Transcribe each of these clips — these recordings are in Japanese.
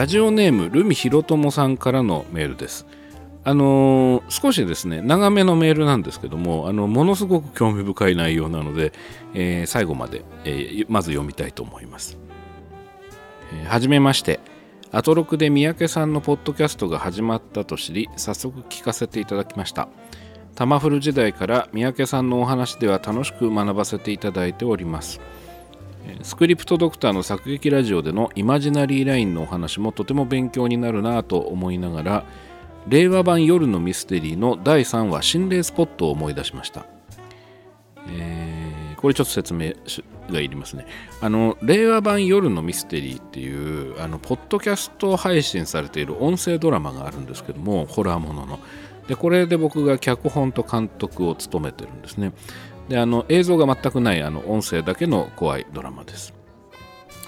ラジオネームルミヒロトモさんからのメールです。あのー、少しですね長めのメールなんですけどもあのものすごく興味深い内容なので、えー、最後まで、えー、まず読みたいと思います、えー、はじめまして。アトロクで三宅さんのポッドキャストが始まったと知り早速聞かせていただきました。タマフル時代から三宅さんのお話では楽しく学ばせていただいております。スクリプトドクターの作劇ラジオでのイマジナリーラインのお話もとても勉強になるなぁと思いながら令和版夜のミステリーの第3話心霊スポットを思い出しました、えー、これちょっと説明がいりますね。あの令和版夜のミステリーっていうあのポッドキャスト配信されている音声ドラマがあるんですけどもホラーものの。でこれで僕が脚本と監督を務めてるんですね。であの映像が全くないあの音声だけの怖いドラマです。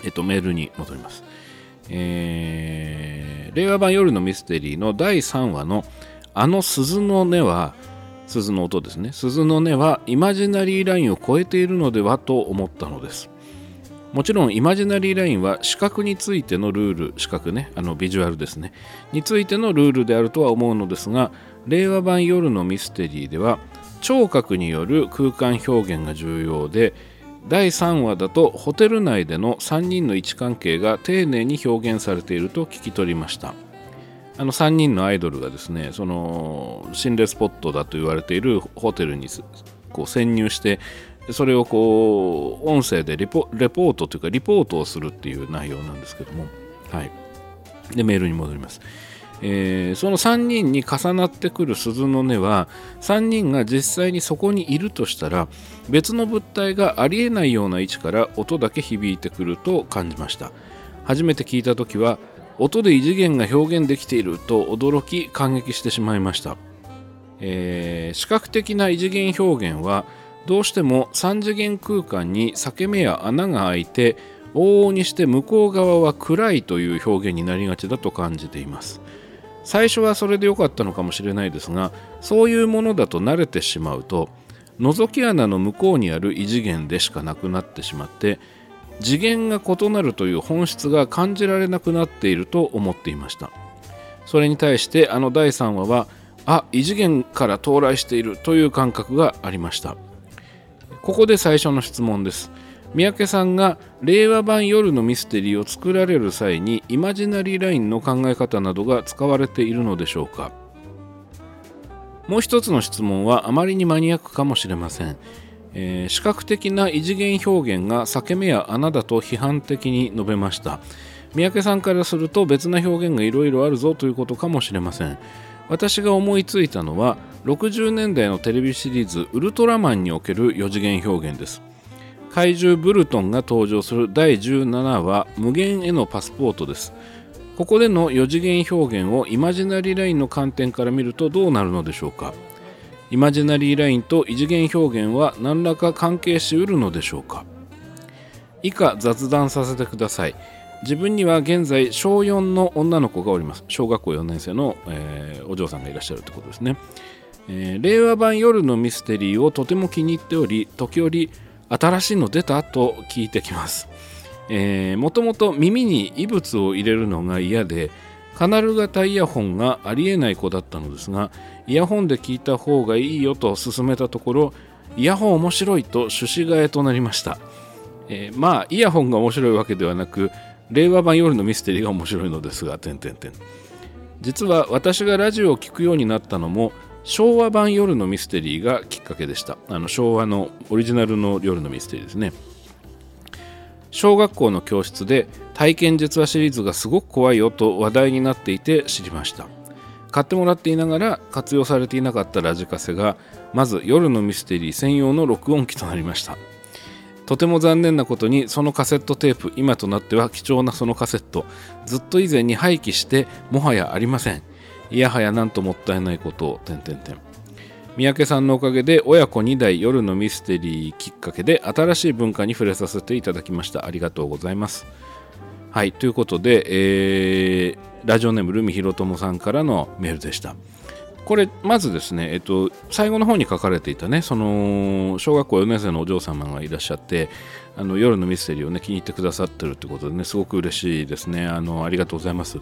えっとメールに戻ります。えー、令和版夜のミステリーの第3話のあの鈴の音は鈴の音ですね。鈴の音はイマジナリーラインを超えているのではと思ったのです。もちろんイマジナリーラインは視覚についてのルール視覚ねあのビジュアルですね。についてのルールであるとは思うのですが令和版夜のミステリーでは聴覚による空間表現が重要で第3話だとホテル内での3人の位置関係が丁寧に表現されていると聞き取りました。あの3人のアイドルがですねその心霊スポットだと言われているホテルにこう潜入してそれをこう音声でレポートというかリポートをするっていう内容なんですけども。はい。でメールに戻ります。えー、その3人に重なってくる鈴の音は3人が実際にそこにいるとしたら別の物体がありえないような位置から音だけ響いてくると感じました。初めて聞いた時は音で異次元が表現できていると驚き感激してしまいました、えー、視覚的な異次元表現はどうしても3次元空間に裂け目や穴が開いて往々にして向こう側は暗いという表現になりがちだと感じています。最初はそれで良かったのかもしれないですがそういうものだと慣れてしまうと覗き穴の向こうにある異次元でしかなくなってしまって次元が異なるという本質が感じられなくなっていると思っていました。それに対してあの第3話はあ異次元から到来しているという感覚がありました。ここで最初の質問です。三宅さんが令和版夜のミステリーを作られる際にイマジナリーラインの考え方などが使われているのでしょうか。もう一つの質問はあまりにマニアックかもしれません、えー、視覚的な異次元表現が裂け目や穴だと批判的に述べました。三宅さんからすると別な表現がいろいろあるぞということかもしれません。私が思いついたのは60年代のテレビシリーズ「ウルトラマン」における4次元表現です。怪獣ブルトンが登場する第17話無限へのパスポートです。ここでの4次元表現をイマジナリーラインの観点から見るとどうなるのでしょうか。イマジナリーラインと異次元表現は何らか関係しうるのでしょうか。以下雑談させてください。自分には現在小4の女の子がおります。小学校4年生の、えー、お嬢さんがいらっしゃるってことですね、えー、令和版夜のミステリーをとても気に入っており時折新しいの出たと聞いてきます。えー、もともと耳に異物を入れるのが嫌でカナル型イヤホンがありえない子だったのですがイヤホンで聞いた方がいいよと勧めたところイヤホン面白いと趣旨替えとなりました、えー、まあイヤホンが面白いわけではなく令和版夜のミステリーが面白いのですが点々点実は私がラジオを聴くようになったのも昭和版夜のミステリーがきっかけでした。あの昭和のオリジナルの夜のミステリーですね。小学校の教室で体験実話シリーズがすごく怖いよと話題になっていて知りました。買ってもらっていながら活用されていなかったラジカセがまず夜のミステリー専用の録音機となりました。とても残念なことにそのカセットテープ今となっては貴重なそのカセット。ずっと以前に廃棄してもはやありません。いやはやなんともったいないことを点々点三宅さんのおかげで親子2代夜のミステリーきっかけで新しい文化に触れさせていただきました。ありがとうございます。はいということで、えー、ラジオネームルミヒロトモさんからのメールでした。これまずですね、えっと、最後の方に書かれていたねその小学校4年生のお嬢様がいらっしゃってあの夜のミステリーをね気に入ってくださってるってことでねすごく嬉しいですね。あのありがとうございます。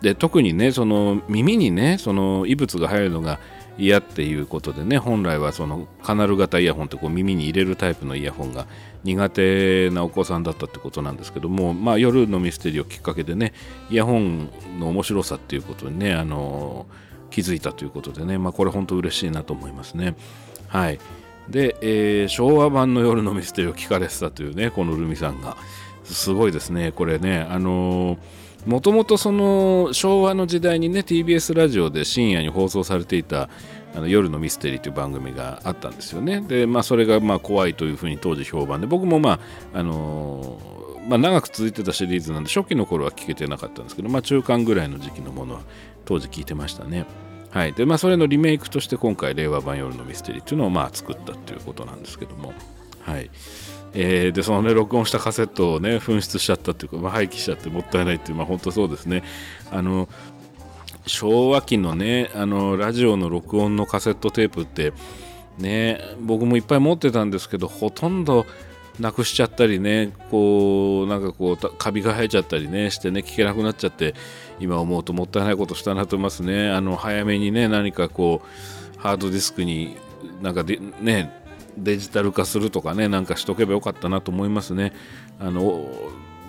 で特にねその耳にねその異物が入るのが嫌っていうことでね本来はそのカナル型イヤホンってこう耳に入れるタイプのイヤホンが苦手なお子さんだったってことなんですけども、まあ、夜のミステリーをきっかけでねイヤホンの面白さっていうことにねあの気づいたということでね、まあ、これ本当嬉しいなと思いますね。はい。で、えー、昭和版の夜のミステリーを聞かれてたというねこのルミさんが。すごいですねこれね。あのーもともとその昭和の時代にね TBS ラジオで深夜に放送されていたあの夜のミステリーという番組があったんですよね。で、まあ、それがまあ怖いというふうに当時評判で僕もまあ、あのー、まあ、長く続いてたシリーズなんで初期の頃は聞けてなかったんですけど、まあ、中間ぐらいの時期のものは当時聞いてましたね。はい。で、まあ、それのリメイクとして今回令和版夜のミステリーというのをまあ作ったということなんですけども。はい。えー、でそのね録音したカセットをね紛失しちゃったっていうか、まあ、廃棄しちゃってもったいないっていうまあ本当そうですね。あの昭和期のねあのラジオの録音のカセットテープってね僕もいっぱい持ってたんですけどほとんどなくしちゃったりねこうなんかこうカビが生えちゃったりねしてね聞けなくなっちゃって今思うともったいないことしたなと思いますね。あの早めにね何かこうハードディスクになんかでねデジタル化するとかねなんかしとけばよかったなと思いますね。あの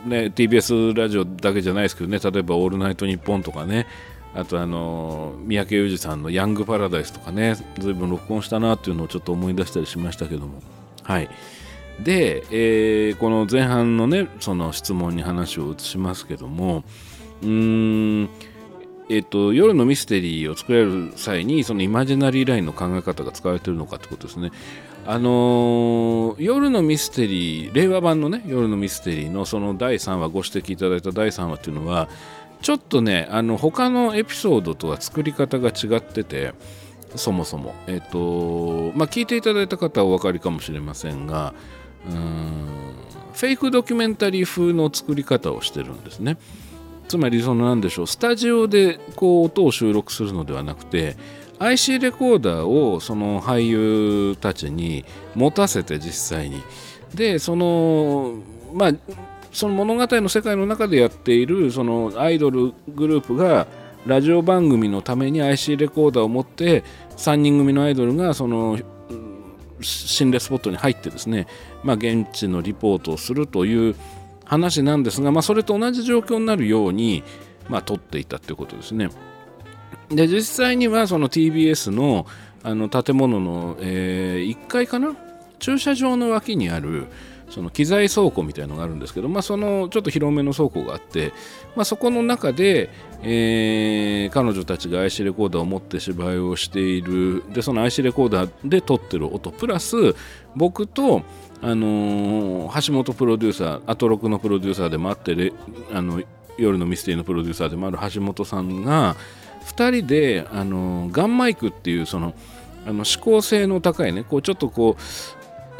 ね TBS ラジオだけじゃないですけどね例えば「オールナイトニッポン」とかねあとあの三宅裕司さんの「ヤングパラダイス」とかね随分録音したなっていうのをちょっと思い出したりしましたけども。はい。で、えー、この前半のねその質問に話を移しますけどもうーんえっと、夜のミステリーを作れる際にそのイマジナリーラインの考え方が使われているのかってことですね。あのー、夜のミステリー令和版のね夜のミステリーのその第3話ご指摘いただいた第3話っていうのはちょっとねあの他のエピソードとは作り方が違っててそもそもえっ、とまあ聞いていただいた方はお分かりかもしれませんがうんフェイクドキュメンタリー風の作り方をしてるんですね。つまりその何でしょうスタジオでこう音を収録するのではなくて IC レコーダーをその俳優たちに持たせて実際に。でそのまあその物語の世界の中でやっているそのアイドルグループがラジオ番組のために IC レコーダーを持って3人組のアイドルがその心霊スポットに入ってですね、まあ、現地のリポートをするという話なんですが、まあ、それと同じ状況になるように、まあ、撮っていたということですね。で実際にはその TBS のあの建物の、えー、1階かな？駐車場の脇にあるその機材倉庫みたいのがあるんですけど、まあ、そのちょっと広めの倉庫があって、まあ、そこの中で、えー、彼女たちが IC レコーダーを持って芝居をしているでその IC レコーダーで撮ってる音プラス僕とあのー、橋本プロデューサーアトロクのプロデューサーでもあってあの夜のミステリーのプロデューサーでもある橋本さんが2人で、あのー、ガンマイクっていうそのあの指向性の高いねこうちょっとこう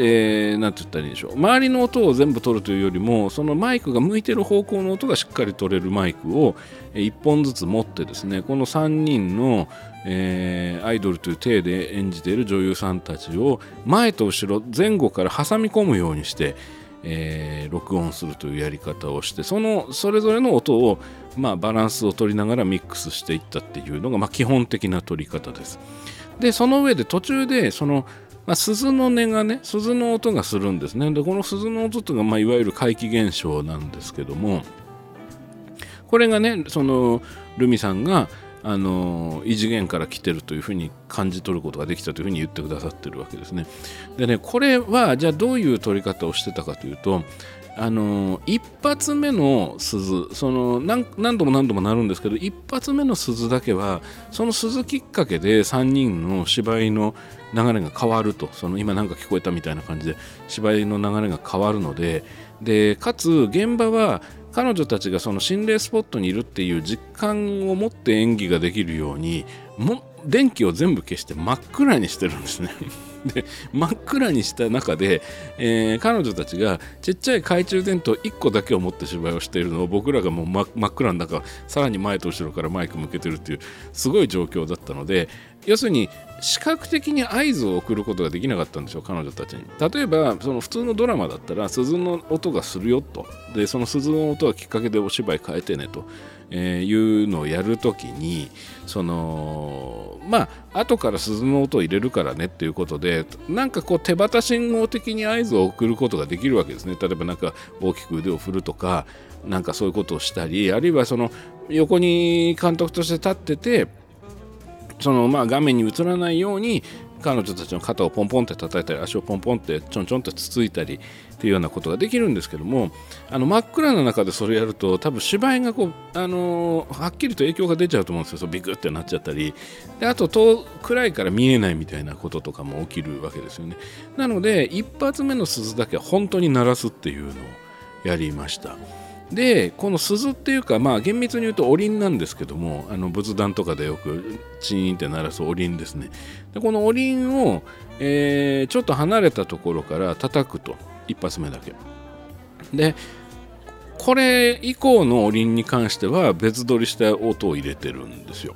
えー、て言ったらいいでしょう。周りの音を全部取るというよりもそのマイクが向いてる方向の音がしっかり取れるマイクを1本ずつ持ってですねこの3人の、えー、アイドルという体で演じている女優さんたちを前と後ろ前後から挟み込むようにして、えー、録音するというやり方をしてそのそれぞれの音を、まあ、バランスを取りながらミックスしていったっていうのが、まあ、基本的な取り方です。でその上で途中でそのまあ、鈴の音がね鈴の音がするんですねでこの鈴の音というのが、まあ、いわゆる怪奇現象なんですけどもこれがねそのルミさんがあの異次元から来てるというふうに感じ取ることができたというふうに言ってくださってるわけですね。でねこれはじゃあどういう取り方をしてたかというとあの一発目の鈴その何何度も何度もなるんですけど一発目の鈴だけはその鈴きっかけで3人の芝居の流れが変わるとその今なんか聞こえたみたいな感じで芝居の流れが変わるのででかつ現場は彼女たちがその心霊スポットにいるっていう実感を持って演技ができるようにも電気を全部消して真っ暗にしてるんですね。で真っ暗にした中で、えー、彼女たちがちっちゃい懐中電灯1個だけを持って芝居をしているのを僕らがもう真っ暗の中さらに前と後ろからマイク向けてるっていうすごい状況だったので要するに視覚的に合図を送ることができなかったんでしょう彼女たちに。例えばその普通のドラマだったら鈴の音がするよと。でその鈴の音がきっかけでお芝居変えてねとえー、いうのをやるときにそのまあ後から鈴の音を入れるからねっていうことでなんかこう手旗信号的に合図を送ることができるわけですね。例えばなんか大きく腕を振るとかなんかそういうことをしたりあるいはその横に監督として立っててそのまあ画面に映らないように彼女たちの肩をポンポンって叩いたり足をポンポンってちょんちょんってつついたりっていうようなことができるんですけどもあの真っ暗な中でそれやると多分芝居がこう、あのー、はっきりと影響が出ちゃうと思うんですよ。ビクってなっちゃったり。であと遠暗いから見えないみたいなこととかも起きるわけですよね。なので一発目の鈴だけは本当に鳴らすっていうのをやりました。でこの鈴っていうかまあ厳密に言うとおりんなんですけどもあの仏壇とかでよくチーンって鳴らすおりんですね。でこのおりんを、えー、ちょっと離れたところから叩くと。一発目だけ。でこれ以降のおりんに関しては別撮りした音を入れてるんですよ。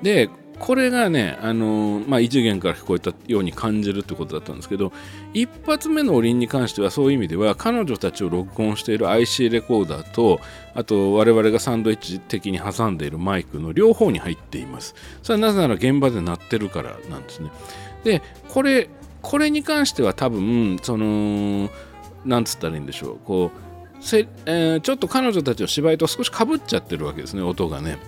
でこれがね、あのー、まあ、異次元から聞こえたように感じるってことだったんですけど一発目のおりんに関してはそういう意味では彼女たちを録音している IC レコーダーとあと我々がサンドイッチ的に挟んでいるマイクの両方に入っています。それはなぜなら現場で鳴ってるからなんですね。でこれこれに関しては多分そのなんつったらいいんでしょう。こうせ、えー、ちょっと彼女たちの芝居と少しかぶっちゃってるわけですね音がね。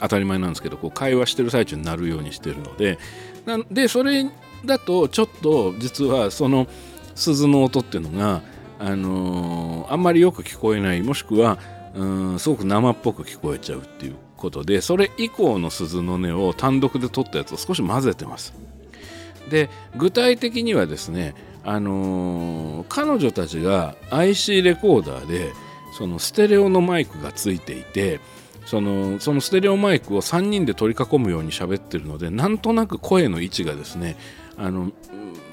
当たり前なんですけどこう会話してる最中になるようにしてるのでなんでそれだとちょっと実はその鈴の音っていうのが、あのー、あんまりよく聞こえないもしくはうんすごく生っぽく聞こえちゃうっていうことでそれ以降の鈴の音を単独で撮ったやつを少し混ぜてます。で具体的にはですね、あのー、彼女たちが IC レコーダーでそのステレオのマイクがついていてそのそのステレオマイクを3人で取り囲むように喋ってるのでなんとなく声の位置がですねあの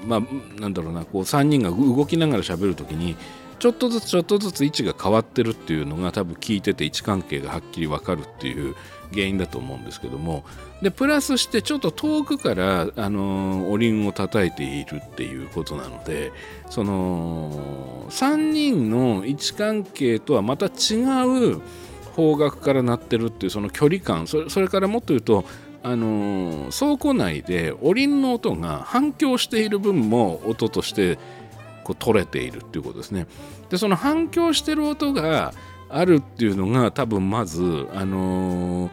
まあなんだろうなこう3人が動きながら喋る時にちょっとずつちょっとずつ位置が変わってるっていうのが多分聞いてて位置関係がはっきり分かるっていう原因だと思うんですけどもでプラスしてちょっと遠くからあのおりんを叩いているっていうことなのでその3人の位置関係とはまた違う方角から鳴ってるっていうその距離感それからもっと言うとあのー、倉庫内でおりんの音が反響している分も音としてこう取れているっていうことですね。でその反響してる音があるっていうのが多分まず、あのー、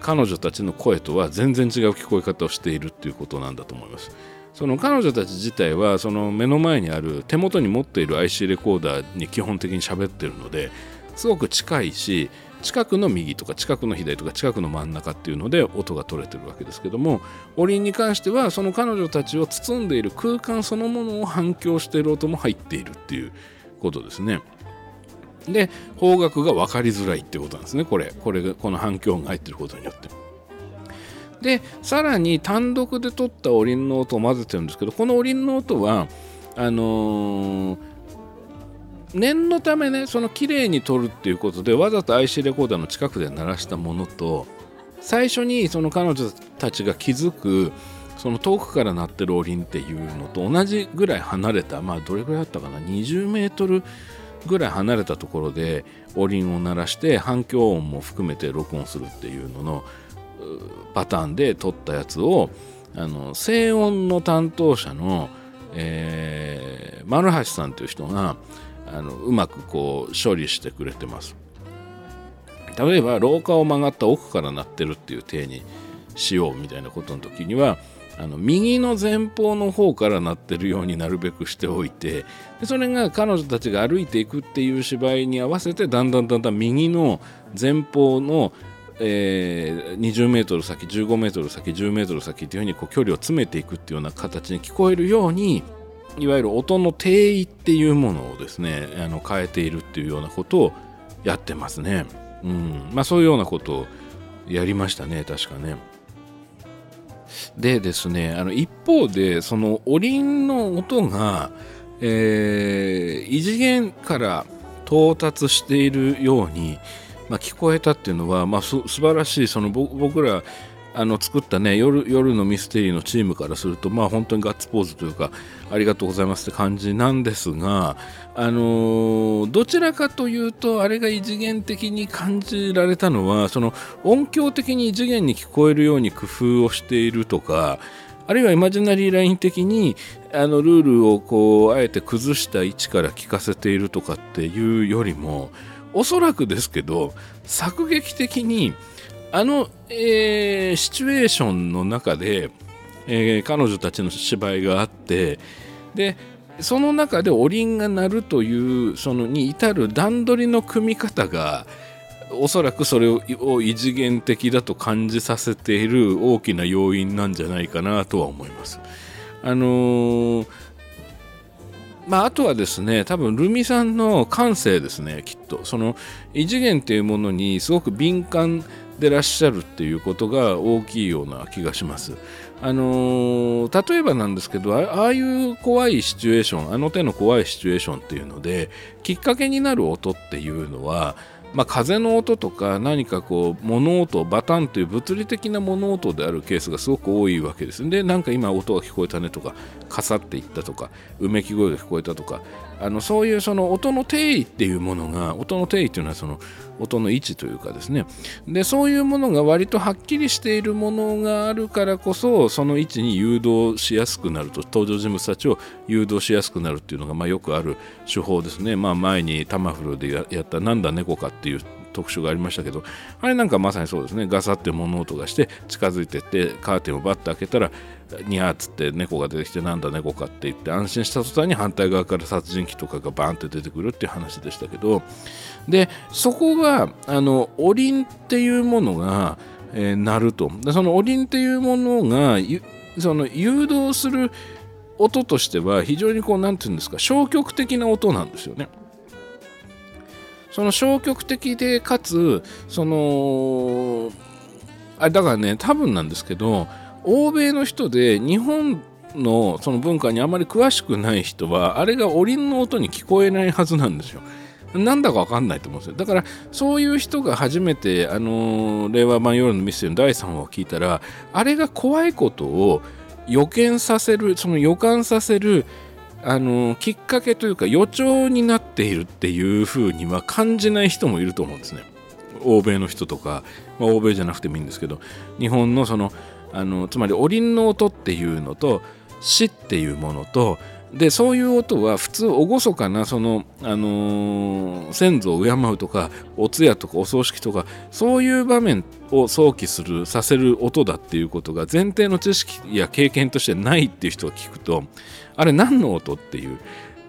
彼女たちの声とは全然違う聞こえ方をしているっていうことなんだと思います。その彼女たち自体はその目の前にある手元に持っている IC レコーダーに基本的に喋ってるのですごく近いし近くの右とか近くの左とか近くの真ん中っていうので音が取れてるわけですけどもおりんに関してはその彼女たちを包んでいる空間そのものを反響している音も入っているっていうことですね。で方角が分かりづらいってことなんですねこれこれがこの反響が入ってることによって。でさらに単独で撮ったおりんの音を混ぜてるんですけどこのおりんの音はあのー念のためねその綺麗に撮るっていうことでわざと IC レコーダーの近くで鳴らしたものと最初にその彼女たちが気づくその遠くから鳴ってるおりんっていうのと同じぐらい離れたまあどれぐらいだったかな20メートルぐらい離れたところでおりんを鳴らして反響音も含めて録音するっていうののパターンで撮ったやつをあの静音の担当者の、えー、丸橋さんという人があのうまくこう処理してくれてます。例えば廊下を曲がった奥から鳴ってるっていう体にしようみたいなことの時にはあの右の前方の方から鳴ってるようになるべくしておいてでそれが彼女たちが歩いていくっていう芝居に合わせてだんだんだんだん右の前方の、えー、20メートル先15メートル先10メートル先っていうふうにこう距離を詰めていくっていうような形に聞こえるようにいわゆる音の定位っていうものをですねあの変えているっていうようなことをやってますね。うんまあ、そういうようなことをやりましたね確かね。でですねあの一方でそのおりんの音が、えー、異次元から到達しているように、まあ、聞こえたっていうのは、まあ、す素晴らしいその僕らあの作ったね夜夜のミステリーのチームからするとまあ本当にガッツポーズというかありがとうございますって感じなんですがあのー、どちらかというとあれが異次元的に感じられたのはその音響的に異次元に聞こえるように工夫をしているとかあるいはイマジナリーライン的にあのルールをこうあえて崩した位置から聞かせているとかっていうよりもおそらくですけど作劇的にあの、えー、シチュエーションの中で、えー、彼女たちの芝居があってでその中でおりんが鳴るというそのに至る段取りの組み方がおそらくそれを異次元的だと感じさせている大きな要因なんじゃないかなとは思います。あのー、まあ、あとはですね多分ルミさんの感性ですねきっとその異次元っていうものにすごく敏感でらっしゃるっていうことが大きいような気がします。あのー、例えばなんですけどああいう怖いシチュエーションあの手の怖いシチュエーションっていうのできっかけになる音っていうのはまあ、風の音とか何かこう物音バタンという物理的な物音であるケースがすごく多いわけです。でなんか今音が聞こえたねとかかさっていったとかうめき声が聞こえたとかあのそういうその音の定位っていうものが音の定位っていうのはその音の位置というかですねでそういうものが割とはっきりしているものがあるからこそその位置に誘導しやすくなると登場人物たちを誘導しやすくなるっていうのがまあよくある手法ですね、まあ、前にタマフルでやった「なんだ猫か」っていう特集がありましたけどあれなんかまさにそうですねガサって物音がして近づいてってカーテンをバッと開けたらニャーっつって猫が出てきてなんだ猫かって言って安心した途端に反対側から殺人鬼とかがバーンって出てくるっていう話でしたけどでそこがあのおりんっていうものが、えー、鳴るとでそのおりんっていうものがその誘導する音としては非常にこう何て言うんですか消極的な音なんですよね。その消極的でかつそのあだからね多分なんですけど欧米の人で日本のその文化にあまり詳しくない人はあれがおりんの音に聞こえないはずなんですよ。なんだかわかんないと思うんですよ。だからそういう人が初めてあの令和版夜のミステリーの第3話を聞いたらあれが怖いことを予見させるその予感させるあのきっかけというか予兆になっているっていうふうには感じない人もいると思うんですね。欧米の人とか、まあ、欧米じゃなくてもいいんですけど日本のそのあのつまりおりんの音っていうのと死っていうものとでそういう音は普通厳かなその、あのー、先祖を敬うとかお通夜とかお葬式とかそういう場面を想起するさせる音だっていうことが前提の知識や経験としてないっていう人が聞くとあれ何の音っていう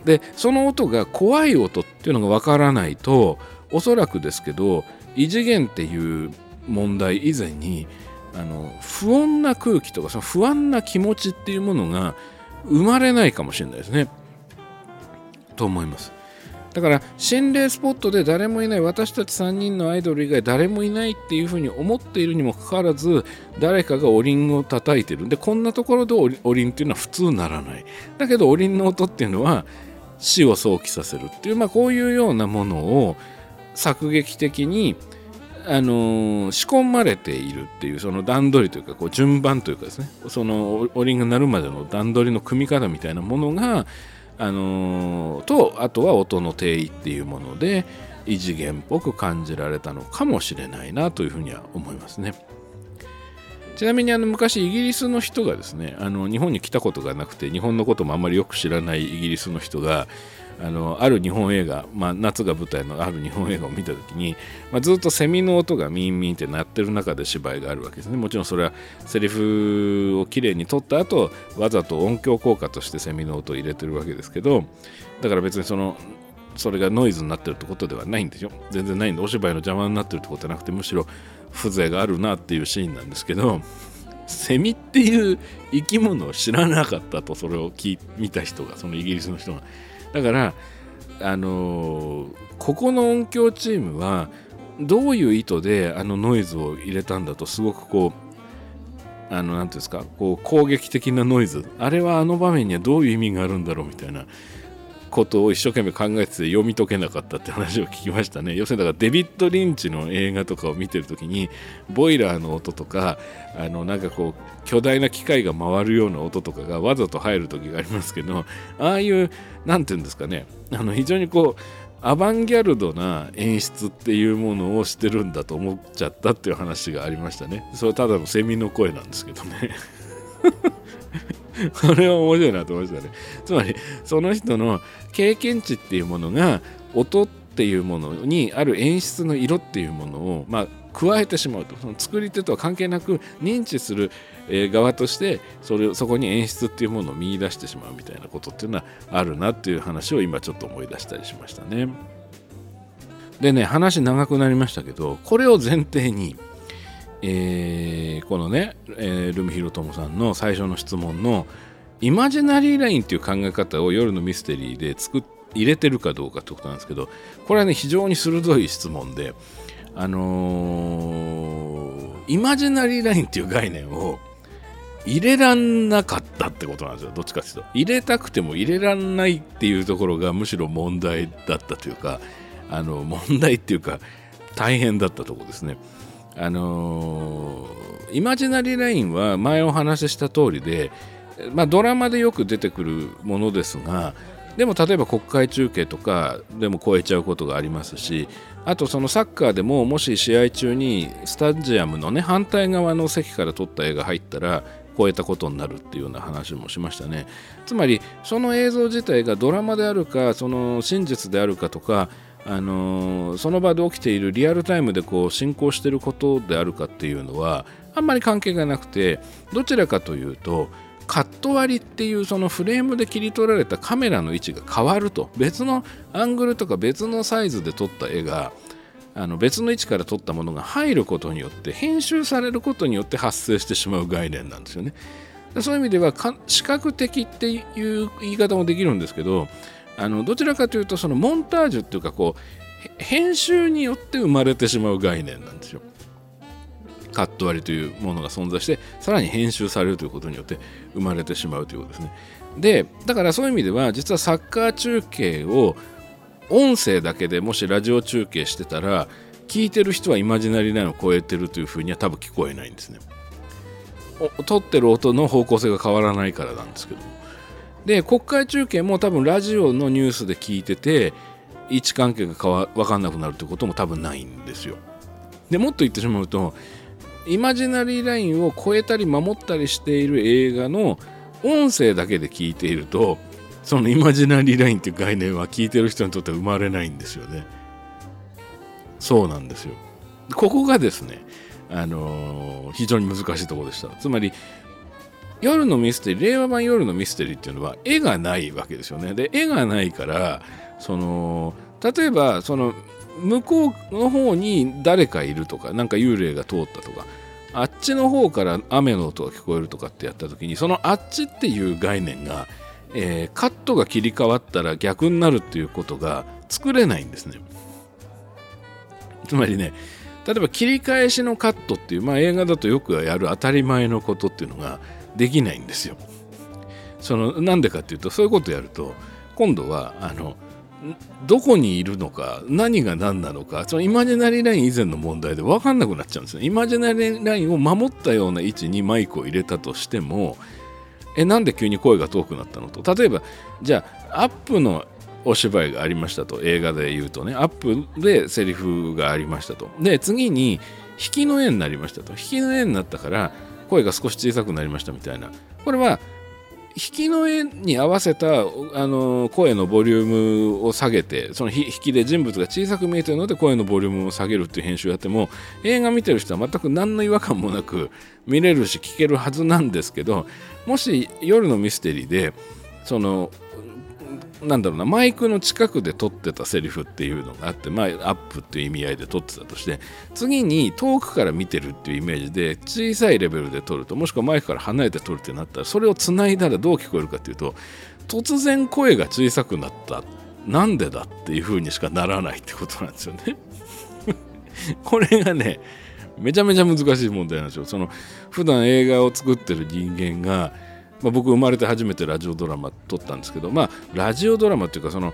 でその音が怖い音っていうのがわからないとおそらくですけど異次元っていう問題以前にあの不穏な空気とかその不安な気持ちっていうものが生まれないかもしれないですね。と思います。だから心霊スポットで誰もいない私たち3人のアイドル以外誰もいないっていうふうに思っているにもかかわらず誰かがおりんを叩いてる。でこんなところでおりんっていうのは普通ならない。だけどおりんの音っていうのは死を想起させるっていう、まあ、こういうようなものを作劇的にあの仕込まれているっていうその段取りというかこう順番というかですね。そのおりんが鳴るまでの段取りの組み方みたいなものがあのとあとは音の定位っていうもので異次元っぽく感じられたのかもしれないなというふうには思いますね。ちなみにあの昔イギリスの人がですねあの日本に来たことがなくて日本のこともあんまりよく知らないイギリスの人があのある日本映画、まあ、夏が舞台のある日本映画を見た時に、まあ、ずっとセミの音がミンミンって鳴ってる中で芝居があるわけですね。もちろんそれはセリフをきれいに取った後わざと音響効果としてセミの音を入れてるわけですけどだから別にそのそれがノイズになってるってことではないんですよ。全然ないんでお芝居の邪魔になってるってことじゃなくてむしろ風情があるなっていうシーンなんですけどセミっていう生き物を知らなかったとそれを聞見た人がそのイギリスの人がだからあのー、ここの音響チームはどういう意図であのノイズを入れたんだとすごくこうあの何て言うんですかこう攻撃的なノイズ。あれはあの場面にはどういう意味があるんだろうみたいな。ことを一生懸命考えてて読み解けなかったって話を聞きましたね。要するにだからデビッド・リンチの映画とかを見てる時にボイラーの音とかあのなんかこう巨大な機械が回るような音とかがわざと入る時がありますけどああいう何て言うんですかね。あの非常にこうアバンギャルドな演出っていうものをしてるんだと思っちゃったっていう話がありましたね。それはただのセミの声なんですけどね。これは面白いなと思いましたねつまりその人の経験値っていうものが音っていうものにある演出の色っていうものを、まあ、加えてしまうとその作り手とは関係なく認知する側としてそれそこに演出っていうものを見出してしまうみたいなことっていうのはあるなっていう話を今ちょっと思い出したりしましたね。でね話長くなりましたけどこれを前提に、えー、このね、えー、ルミヒロトモさんの最初の質問のイマジナリーラインっていう考え方を夜のミステリーで作入れてるかどうかってことなんですけどこれはね非常に鋭い質問であのー、イマジナリーラインっていう概念を入れらんなかったってことなんですよ。どっちかっていうと。入れたくても入れらんないっていうところがむしろ問題だったというかあの問題っていうか大変だったところですね。あのー、イマジナリーラインは前お話しした通りでまあ、ドラマでよく出てくるものですがでも例えば国会中継とかでも超えちゃうことがありますしあとそのサッカーでももし試合中にスタジアムのね反対側の席から撮った絵が入ったら超えたことになるっていうような話もしましたね。つまりその映像自体がドラマであるかその真実であるかとかあのー、その場で起きているリアルタイムでこう進行していることであるかっていうのはあんまり関係がなくてどちらかというとカット割りっていうそのフレームで切り取られたカメラの位置が変わると別のアングルとか別のサイズで撮った絵があの別の位置から撮ったものが入ることによって編集されることによって発生してしまう概念なんですよね。そういう意味では視覚的っていう言い方もできるんですけどあのどちらかというとそのモンタージュっていうかこう編集によって生まれてしまう概念なんですよ。カット割りというものが存在してさらに編集されるということによって生まれてしまうということですね。でだからそういう意味では実はサッカー中継を音声だけでもしラジオ中継してたら聞いてる人はイマジナリーラインを超えてるというふうには多分聞こえないんですね。撮ってる音の方向性が変わらないからなんですけどもで国会中継も多分ラジオのニュースで聞いてて位置関係が分かんなくなるということも多分ないんですよ。でもっと言ってしまうとイマジナリーラインを超えたり守ったりしている映画の音声だけで聞いているとそのイマジナリーラインっていう概念は聞いてる人にとっては生まれないんですよね。そうなんですよ。ここがですね、あのー、非常に難しいところでした。つまり、夜のミステリー、令和版夜のミステリーっていうのは絵がないわけですよね。で、絵がないから、その、例えば、その、向こうの方に誰かいるとか、なんか幽霊が通ったとか、あっちの方から雨の音が聞こえるとかってやった時にそのあっちっていう概念が、えー、カットが切り替わったら逆になるっていうことが作れないんですねつまりね例えば切り返しのカットっていう、まあ、映画だとよくやる当たり前のことっていうのができないんですよ。そのなんでかっていうとそういうことやると今度はあのどこにいるのか何が何なのかそのイマジナリーライン以前の問題で分かんなくなっちゃうんですね。イマジナリーラインを守ったような位置にマイクを入れたとしてもえなんで急に声が遠くなったのと。例えばじゃあアップのお芝居がありましたと。映画で言うとね。アップでセリフがありましたと。で次に引きの絵になりましたと。引きの絵になったから声が少し小さくなりましたみたいな。これは引きの絵に合わせたあの声のボリュームを下げてその引きで人物が小さく見えてるので声のボリュームを下げるっていう編集をやっても映画見てる人は全く何の違和感もなく見れるし聞けるはずなんですけどもし夜のミステリーでそのなんだろうなマイクの近くで撮ってたセリフっていうのがあって、まあ、アップっていう意味合いで撮ってたとして次に遠くから見てるっていうイメージで小さいレベルで撮るともしくはマイクから離れて撮るってなったらそれをつないだらどう聞こえるかっていうと突然声が小さくなった。なんでだっていう風にしかならないってことなんですよね。これがねめちゃめちゃ難しい問題なんですよ。その普段映画を作ってる人間が、まあ、僕生まれて初めてラジオドラマ撮ったんですけどまあラジオドラマっていうかその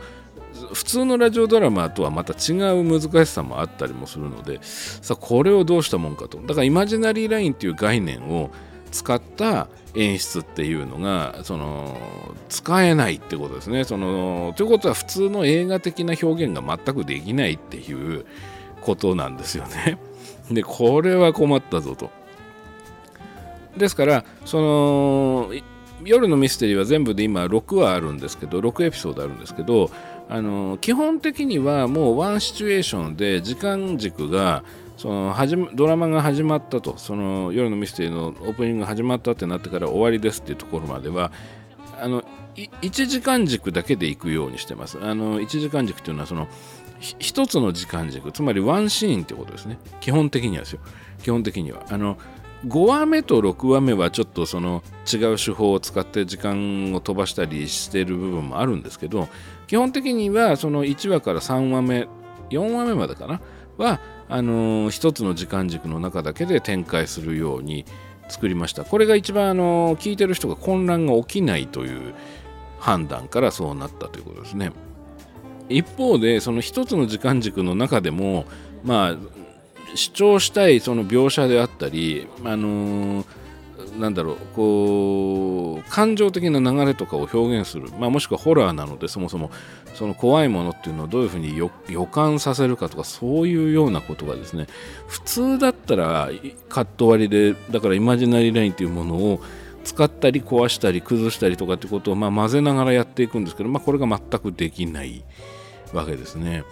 普通のラジオドラマとはまた違う難しさもあったりもするのでさあこれをどうしたもんかと。だからイマジナリーラインっていう概念を使った演出っていうのがその使えないってことですね。そのということは普通の映画的な表現が全くできないっていうことなんですよね。でこれは困ったぞと。ですからその夜のミステリーは全部で今6話あるんですけど6エピソードあるんですけどあの基本的にはもうワンシチュエーションで時間軸がその始ドラマが始まったと。その夜のミステリーのオープニングが始まったってなってから終わりですっていうところまではあの1時間軸だけで行くようにしてます。あの1時間軸っていうのはその1つの時間軸つまりワンシーンってことですね。基本的にはですよ。基本的には。あの5話目と6話目はちょっとその違う手法を使って時間を飛ばしたりしてる部分もあるんですけど基本的にはその1話から3話目4話目までかなはあのー、一つの時間軸の中だけで展開するように作りました。これが一番あのー、聞いてる人が混乱が起きないという判断からそうなったということですね。一方でその一つの時間軸の中でもまあ主張したいその描写であったりあのーなんだろうこう感情的な流れとかを表現する、まあ、もしくはホラーなのでそもそもその怖いものっていうのをどういうふうに予感させるかとかそういうようなことがですね普通だったらカット割りでだからイマジナリーラインっていうものを使ったり壊したり崩したりとかってことをま混ぜながらやっていくんですけど、まあ、これが全くできないわけですね。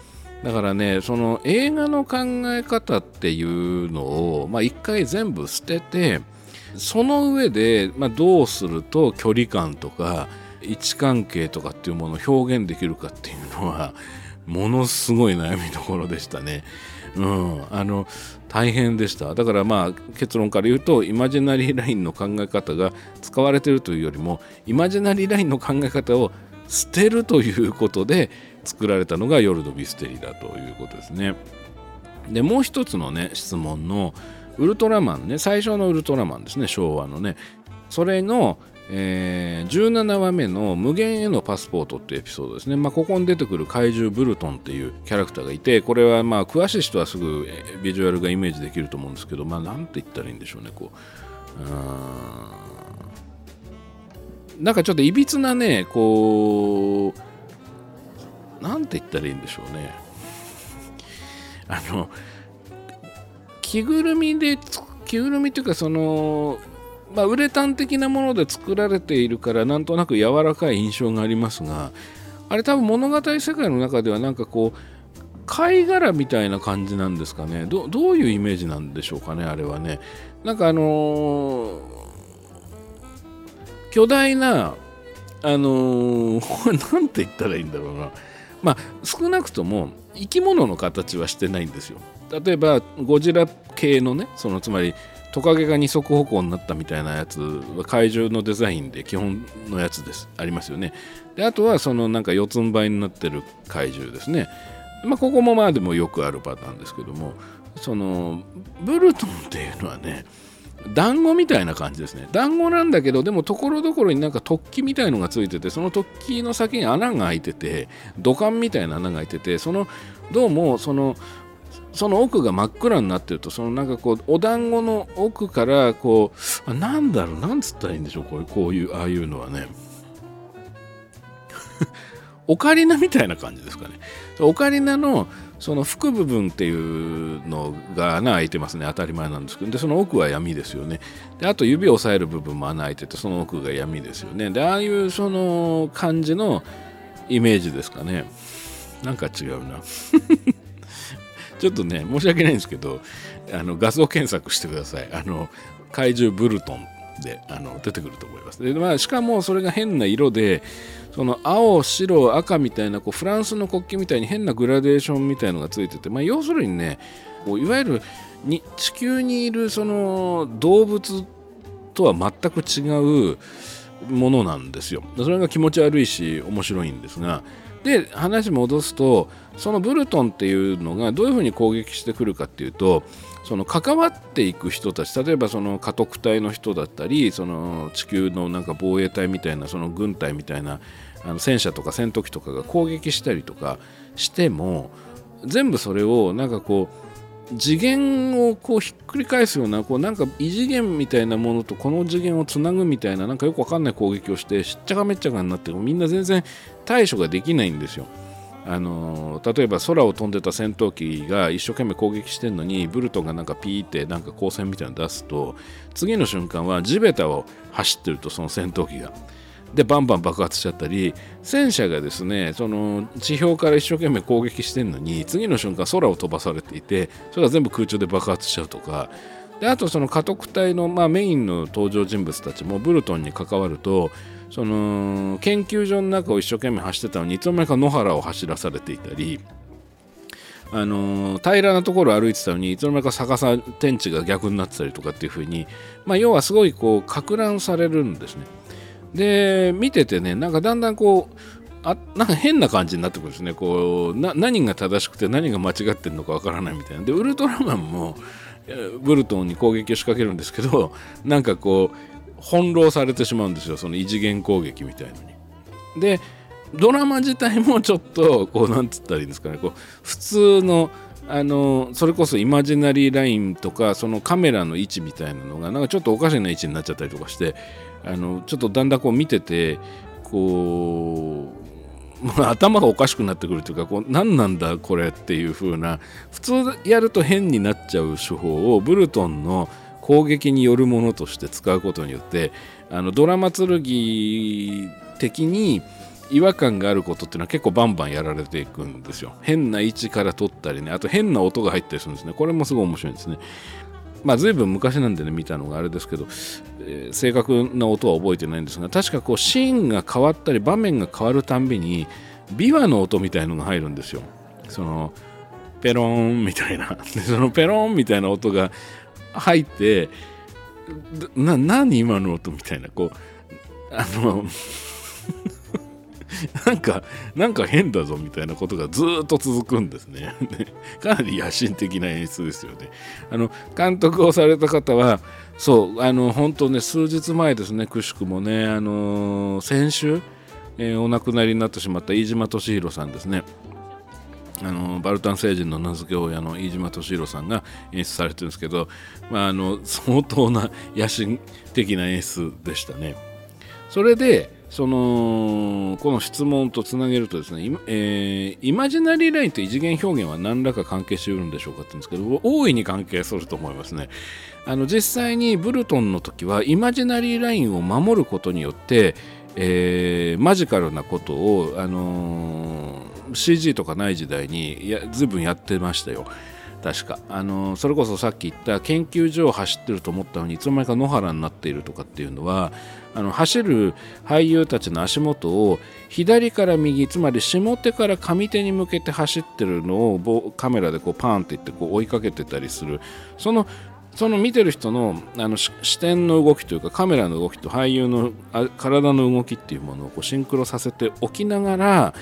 だからねその映画の考え方っていうのを、まあ、一回全部捨ててその上で、まあ、どうすると距離感とか位置関係とかっていうものを表現できるかっていうのはものすごい悩みどころでしたね。うん、あの大変でしただからまあ結論から言うとイマジナリーラインの考え方が使われてるというよりもイマジナリーラインの考え方を捨てるということで作られたのが夜のミステリーだということですね。でもう一つのね質問のウルトラマンね最初のウルトラマンですね昭和のね。それの、えー、17話目の「無限へのパスポート」っていうエピソードですね、まあ、ここに出てくる怪獣ブルトンっていうキャラクターがいてこれはまあ詳しい人はすぐビジュアルがイメージできると思うんですけどまあなんて言ったらいいんでしょうねこう。うんなんかちょっといびつなねこうなんて言ったらいいんでしょうね。あの着ぐるみで着ぐるみっていうかそのまあ、ウレタン的なもので作られているからなんとなく柔らかい印象がありますがあれ多分物語世界の中ではなんかこう貝殻みたいな感じなんですかね。どういうイメージなんでしょうかねあれはね。なんかあのー、巨大なあのー、なんて言ったらいいんだろうな。まあ少なくとも生き物の形はしてないんですよ。例えばゴジラ系のねそのつまりトカゲが二足歩行になったみたいなやつは怪獣のデザインで基本のやつです。ありますよね。であとはそのなんか四つん這いになってる怪獣ですね。まあここもまあでもよくあるパターンですけどもそのブルトンっていうのはね団子みたいな感じですね。団子なんだけどでもところどころになんか突起みたいのがついててその突起の先に穴が開いてて土管みたいな穴が開いててそのどうもそのその奥が真っ暗になってるとそのなんかこうお団子の奥からこうあなんだろうなんつったらいいんでしょうこういうこういうああいうのはね。オカリナみたいな感じですかね。オカリナのその副部分っていうのが穴開いてますね。当たり前なんですけど。でその奥は闇ですよね。であと指を押さえる部分も穴開いててその奥が闇ですよね。でああいうその感じのイメージですかね。なんか違うな。ちょっとね、申し訳ないんですけど、あの画像検索してください。あの怪獣ブルトン。であの出てくると思います。でまあ、しかもそれが変な色で、その青、白、赤みたいなこうフランスの国旗みたいに変なグラデーションみたいのがついてて、まあ、要するにね、こういわゆるに地球にいるその動物とは全く違うものなんですよ。それが気持ち悪いし面白いんですが、で話戻すとそのブルトンっていうのがどういうふうに攻撃してくるかっていうとその関わっていく人たち例えばその家督隊の人だったりその地球のなんか防衛隊みたいなその軍隊みたいなあの戦車とか戦闘機とかが攻撃したりとかしても全部それをなんかこう次元をこうひっくり返すようなこうなんか異次元みたいなものとこの次元をつなぐみたいななんかよくわかんない攻撃をしてしっちゃかめっちゃかになってみんな全然対処ができないんですよ。あの例えば空を飛んでた戦闘機が一生懸命攻撃してるのにブルトンがなんかピーってなんか光線みたいなの出すと次の瞬間は地べたを走ってるとその戦闘機が。でバンバン爆発しちゃったり戦車がですねその地表から一生懸命攻撃してるのに次の瞬間空を飛ばされていてそれが全部空中で爆発しちゃうとかであとその家督隊の、まあ、メインの登場人物たちもブルトンに関わるとその研究所の中を一生懸命走ってたのにいつの間にか野原を走らされていたりあの平らなところを歩いてたのにいつの間にか逆さ天地が逆になってたりとかっていう風に、まあ、要はすごいこうか乱されるんですね。で見ててねなんかだんだんこうあなんか変な感じになってくるんですねこう何が正しくて何が間違ってるのかわからないみたいなでウルトラマンもブルトンに攻撃を仕掛けるんですけどなんかこう翻弄されてしまうんですよその異次元攻撃みたいのに。でドラマ自体もちょっとこうなんつったらいいんですかねこう普通のあのそれこそイマジナリーラインとかそのカメラの位置みたいなのがなんかちょっとおかしな位置になっちゃったりとかしてあのちょっとだんだんこう見ててこう 頭がおかしくなってくるというかこう何なんだこれっていう風な普通やると変になっちゃう手法をブルトンの攻撃によるものとして使うことによってあのドラマ剣的に違和感があることっていうのは結構バンバンやられていくんですよ。変な位置から撮ったりねあと変な音が入ったりするんですね。これもすごい面白いんですね。まあ随分昔なんでね見たのがあれですけど、えー、正確な音は覚えてないんですが確かこうシーンが変わったり場面が変わるたんびに琵琶の音みたいのが入るんですよ。そのペロンみたいな。でそのペロンみたいな音が入ってな何今の音みたいなこうあの なんかなんか変だぞみたいなことがずっと続くんですね。かなり野心的な演出ですよね。あの監督をされた方はそうあの本当ね数日前ですねくしくもねあの先週、えー、お亡くなりになってしまった飯島敏弘さんですね。あのバルタン星人の名付け親の飯島敏弘さんが演出されてるんですけど、まあ、あの相当な野心的な演出でしたね。それでそのこの質問とつなげるとですね、えー、イマジナリーラインと異次元表現は何らか関係しているんでしょうかって言うんですけど大いに関係すると思いますねあの実際にブルトンの時はイマジナリーラインを守ることによって、えー、マジカルなことを、あのー CG とかない時代にやずいぶんやってましたよ。確か。あのそれこそさっき言った研究所を走ってると思ったのにいつの間にか野原になっているとかっていうのはあの走る俳優たちの足元を左から右つまり下手から上手に向けて走ってるのをカメラでこうパーンっていってこう追いかけてたりする。そのその見てる人のあの視点の動きというかカメラの動きと俳優の体の動きっていうものをこうシンクロさせておきながら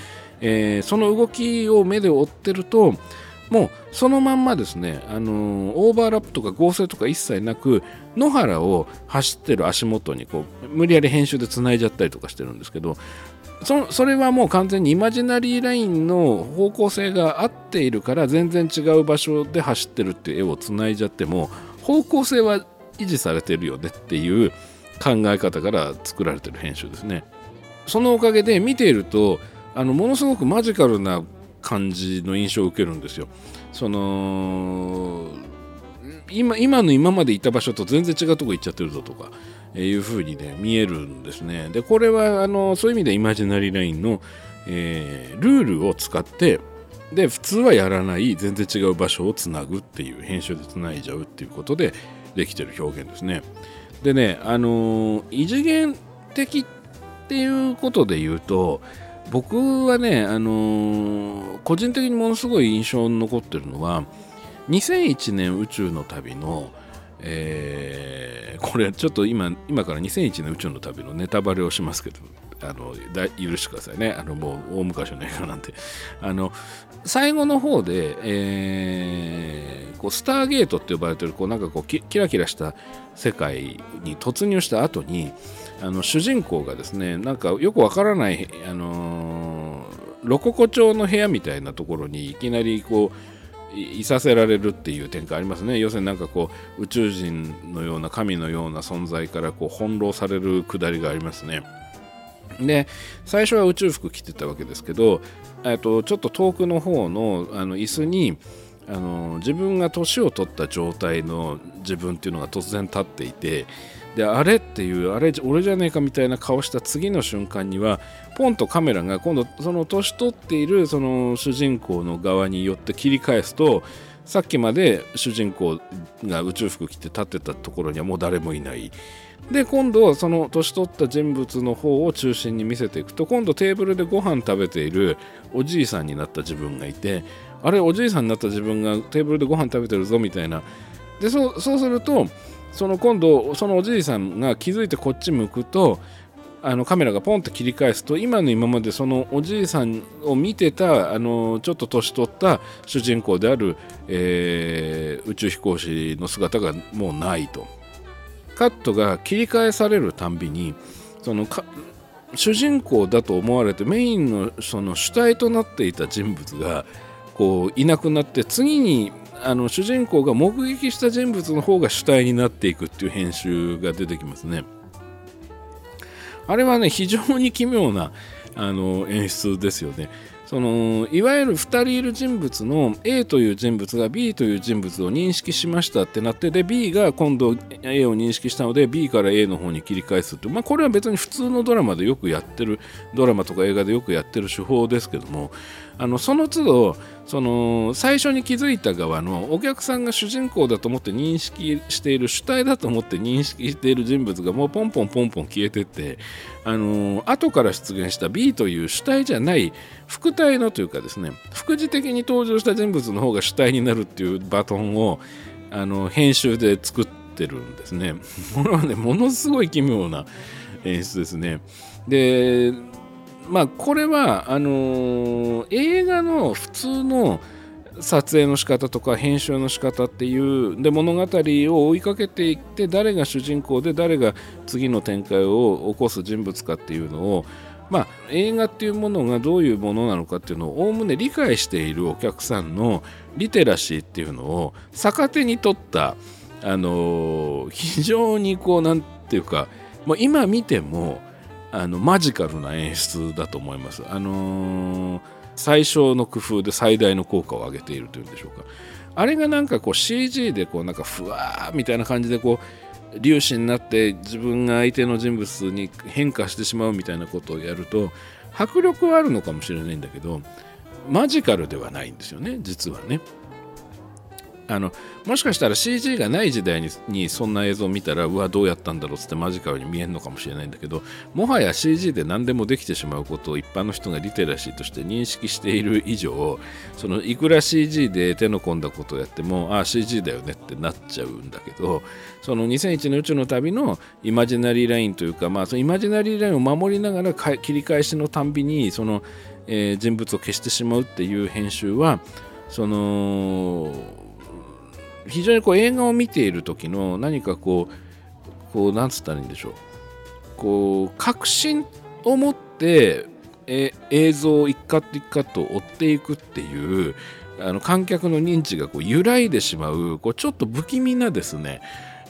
えー、その動きを目で追ってるともうそのまんまですね、あのー、オーバーラップとか合成とか一切なく野原を走ってる足元にこう無理やり編集でつないじゃったりとかしてるんですけどそそれはもう完全にイマジナリーラインの方向性が合っているから全然違う場所で走ってるっていう絵をつないじゃっても方向性は維持されてるよねっていう考え方から作られてる編集ですね。そのおかげで見ているとあのものすごくマジカルな感じの印象を受けるんですよ。その今今の今までいた場所と全然違うとこ行っちゃってるぞとか、えー、いう風にね見えるんですね。でこれはあのそういう意味でイマジナリーラインの、えー、ルールを使ってで普通はやらない全然違う場所をつなぐっていう編集でつないじゃうっていうことでできてる表現ですね。でねあの異次元的っていうことで言うと僕はね、あのー、個人的にものすごい印象に残ってるのは2001年宇宙の旅の、えー、これちょっと今今から2001年宇宙の旅のネタバレをしますけどあのだ許してくださいね。あのもう大昔の映画なんて。あの最後の方で、えー、こうスターゲートって呼ばれてるこうなんかこうキラキラした世界に突入した後にあの主人公がですねなんかよくわからない、あのー、ロココ調の部屋みたいなところにいきなりこういさせられるっていう展開ありますね。要するになんかこう宇宙人のような神のような存在からこう翻弄されるくだりがありますね。で最初は宇宙服着てたわけですけどとちょっと遠くの方のあの椅子にあの自分が年を取った状態の自分っていうのが突然立っていてであれっていうあれ俺じゃねえかみたいな顔した次の瞬間にはポンとカメラが今度その年取っているその主人公の側によって切り返すとさっきまで主人公が宇宙服着て立ってたところにはもう誰もいない。で今度その年取った人物の方を中心に見せていくと今度テーブルでご飯食べているおじいさんになった自分がいてあれおじいさんになった自分がテーブルでご飯食べてるぞみたいな。でそうそうするとその今度そのおじいさんが気づいてこっち向くとあのカメラがポンって切り返すと今の今までそのおじいさんを見てたあのちょっと年取った主人公である、えー、宇宙飛行士の姿がもうないと。カットが切り返されるたんびにその主人公だと思われてメインのその主体となっていた人物がこういなくなって次にあの主人公が目撃した人物の方が主体になっていくっていう編集が出てきますね。あれはね非常に奇妙なあの演出ですよね。そのいわゆる2人いる人物の A という人物が B という人物を認識しましたってなってで B が今度 A を認識したので B から A の方に切り返すって、まあ、これは別に普通のドラマでよくやってるドラマとか映画でよくやってる手法ですけどもあのその都度その最初に気づいた側のお客さんが主人公だと思って認識している主体だと思って認識している人物がもうポンポンポンポン消えてってあの後から出現した B という主体じゃない副体のというかですね副次的に登場した人物の方が主体になるっていうバトンをあの編集で作ってるんですね。これはねものすごい奇妙な演出ですね。でまあこれはあのー、映画の普通の撮影の仕方とか編集の仕方っていうで物語を追いかけていって誰が主人公で誰が次の展開を起こす人物かっていうのをまあ、映画っていうものがどういうものなのかっていうのをおおむね理解しているお客さんのリテラシーっていうのを逆手に取った、あのー、非常にこうなんていうかもう今見てもあのマジカルな演出だと思います。あのー、最小の工夫で最大の効果を上げているというんでしょうか。あれがなんかこう CG でこうなんかふわーみたいな感じでこう粒子になって自分が相手の人物に変化してしまうみたいなことをやると迫力はあるのかもしれないんだけどマジカルではないんですよね実はね。あのもしかしたら CG がない時代ににそんな映像を見たらうわどうやったんだろうってマジカルに見えるのかもしれないんだけどもはや CG で何でもできてしまうことを一般の人がリテラシーとして認識している以上そのいくら CG で手の込んだことをやってもああ CG だよねってなっちゃうんだけどその2001年宇宙の旅のイマジナリーラインというか、まあ、そのイマジナリーラインを守りながら切り返しのたんびにその、えー、人物を消してしまうっていう編集はその非常にこう映画を見ている時の何かこうこうなんつったらいいんでしょうこう確信を持ってえ映像を一カット一カット追っていくっていうあの観客の認知がこう揺らいでしまうこうちょっと不気味なですね、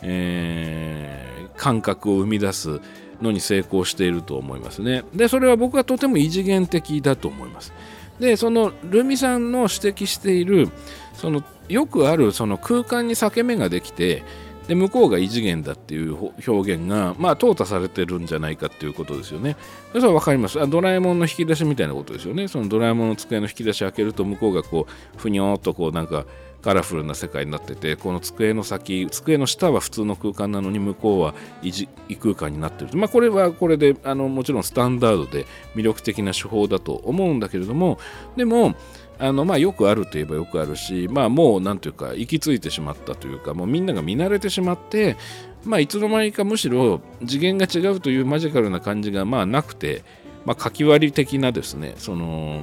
えー、感覚を生み出すのに成功していると思いますね。でそれは僕はとても異次元的だと思います。でそのルミさんの指摘しているそのよくあるその空間に裂け目ができてで向こうが異次元だっていう表現がまあ淘汰されてるんじゃないかっていうことですよね。それは分かりますあ。ドラえもんの引き出しみたいなことですよね。そのドラえもんの机の引き出し開けると向こうがこうふにょーっとこうなんかカラフルな世界になっててこの机の先机の下は普通の空間なのに向こうは異空間になってるまあこれはこれであのもちろんスタンダードで魅力的な手法だと思うんだけれどもでもあのまあよくあるといえばよくあるし、まあ、もうなんというか行き着いてしまったというかもうみんなが見慣れてしまって、まあ、いつの間にかむしろ次元が違うというマジカルな感じがまあなくてまあ、書き割り的なですねその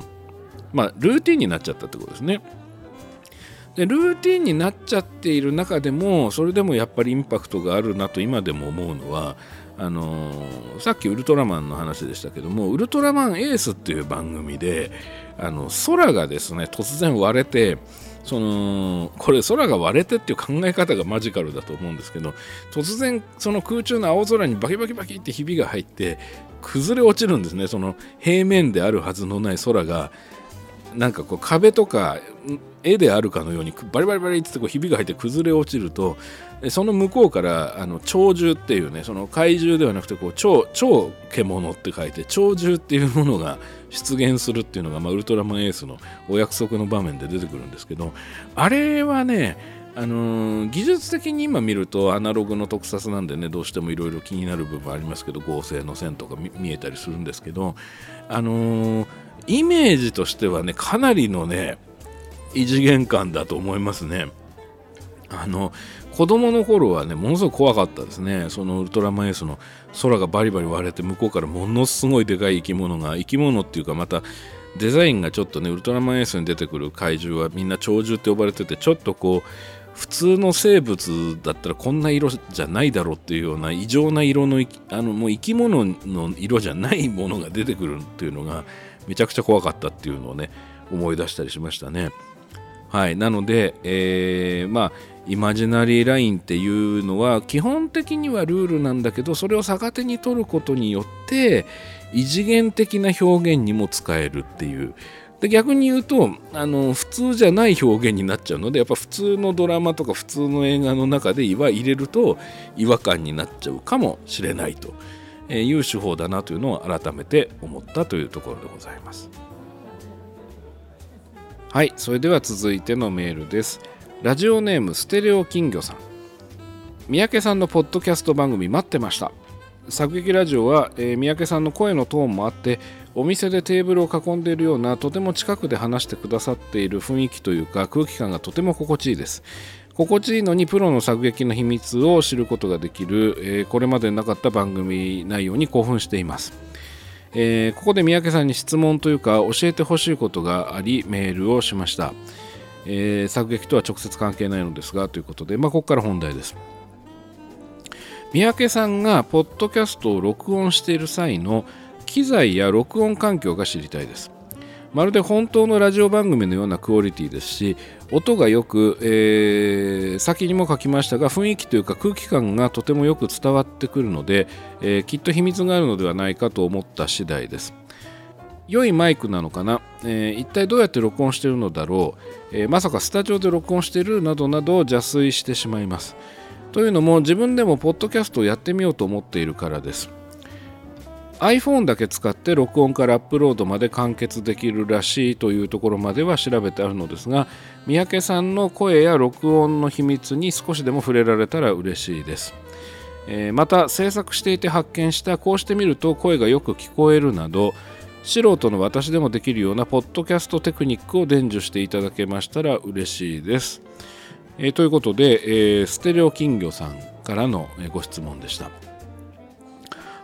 まあルーティンになっちゃったってことですね。でルーティンになっちゃっている中でもそれでもやっぱりインパクトがあるなと今でも思うのはあのー、さっきウルトラマンの話でしたけどもウルトラマンエースっていう番組であの空がですね突然割れてそのこれ空が割れてっていう考え方がマジカルだと思うんですけど突然その空中の青空にバキバキバキってひびが入って崩れ落ちるんですね。その平面であるはずのない空が。なんかこう壁とか絵であるかのようにバリバリバリってこうひびが入って崩れ落ちるとその向こうからあの鳥獣っていうねその怪獣ではなくてこう超超獣って書いて鳥獣っていうものが出現するっていうのが、まあ、ウルトラマンエースのお約束の場面で出てくるんですけどあれはねあのー、技術的に今見るとアナログの特撮なんでねどうしてもいろいろ気になる部分ありますけど合成の線とか見えたりするんですけどあのー、イメージとしてはねかなりのね異次元感だと思いますね。あの子供の頃はねものすごく怖かったですねそのウルトラマンエースの空がバリバリ割れて向こうからものすごいでかい生き物が生き物っていうかまたデザインがちょっとねウルトラマンエースに出てくる怪獣はみんな鳥獣って呼ばれててちょっとこう普通の生物だったらこんな色じゃないだろうっていうような異常な色のあのもう生き物の色じゃないものが出てくるっていうのがめちゃくちゃ怖かったっていうのをね思い出したりしましたね。はい、なので、えー、まあイマジナリーラインっていうのは基本的にはルールなんだけどそれを逆手に取ることによって異次元的な表現にも使えるっていう。で逆に言うとあの普通じゃない表現になっちゃうのでやっぱ普通のドラマとか普通の映画の中で入れると違和感になっちゃうかもしれないと。いう手法だなというのを改めて思ったというところでございます。はいそれでは続いてのメールです。ラジオネームステレオ金魚さん。三宅さんのポッドキャスト番組待ってました。作劇ラジオは、えー、三宅さんの声のトーンもあってお店でテーブルを囲んでいるようなとても近くで話してくださっている雰囲気というか空気感がとても心地いいです。心地いいのにプロの作劇の秘密を知ることができる、えー、これまでなかった番組内容に興奮しています。えー、ここで三宅さんに質問というか教えてほしいことがありメールをしました、えー、作劇とは直接関係ないのですがということで、まあ、ここから本題です。三宅さんがポッドキャストを録音している際の機材や録音環境が知りたいです。まるで本当のラジオ番組のようなクオリティですし音がよく、えー、先にも書きましたが雰囲気というか空気感がとてもよく伝わってくるので、えー、きっと秘密があるのではないかと思った次第です。良いマイクなのかな、えー、一体どうやって録音してるのだろう、えまさかスタジオで録音してるなどなど邪推してしまいます。というのも自分でもポッドキャストをやってみようと思っているからです。iPhone だけ使って録音からアップロードまで完結できるらしいというところまでは調べてあるのですが三宅さんの声や録音の秘密に少しでも触れられたら嬉しいです、えー、また制作していて発見したこうしてみると声がよく聞こえるなど素人の私でもできるようなポッドキャストテクニックを伝授していただけましたら嬉しいです、えー、ということで、えー、ステレオ金魚さんからのご質問でした。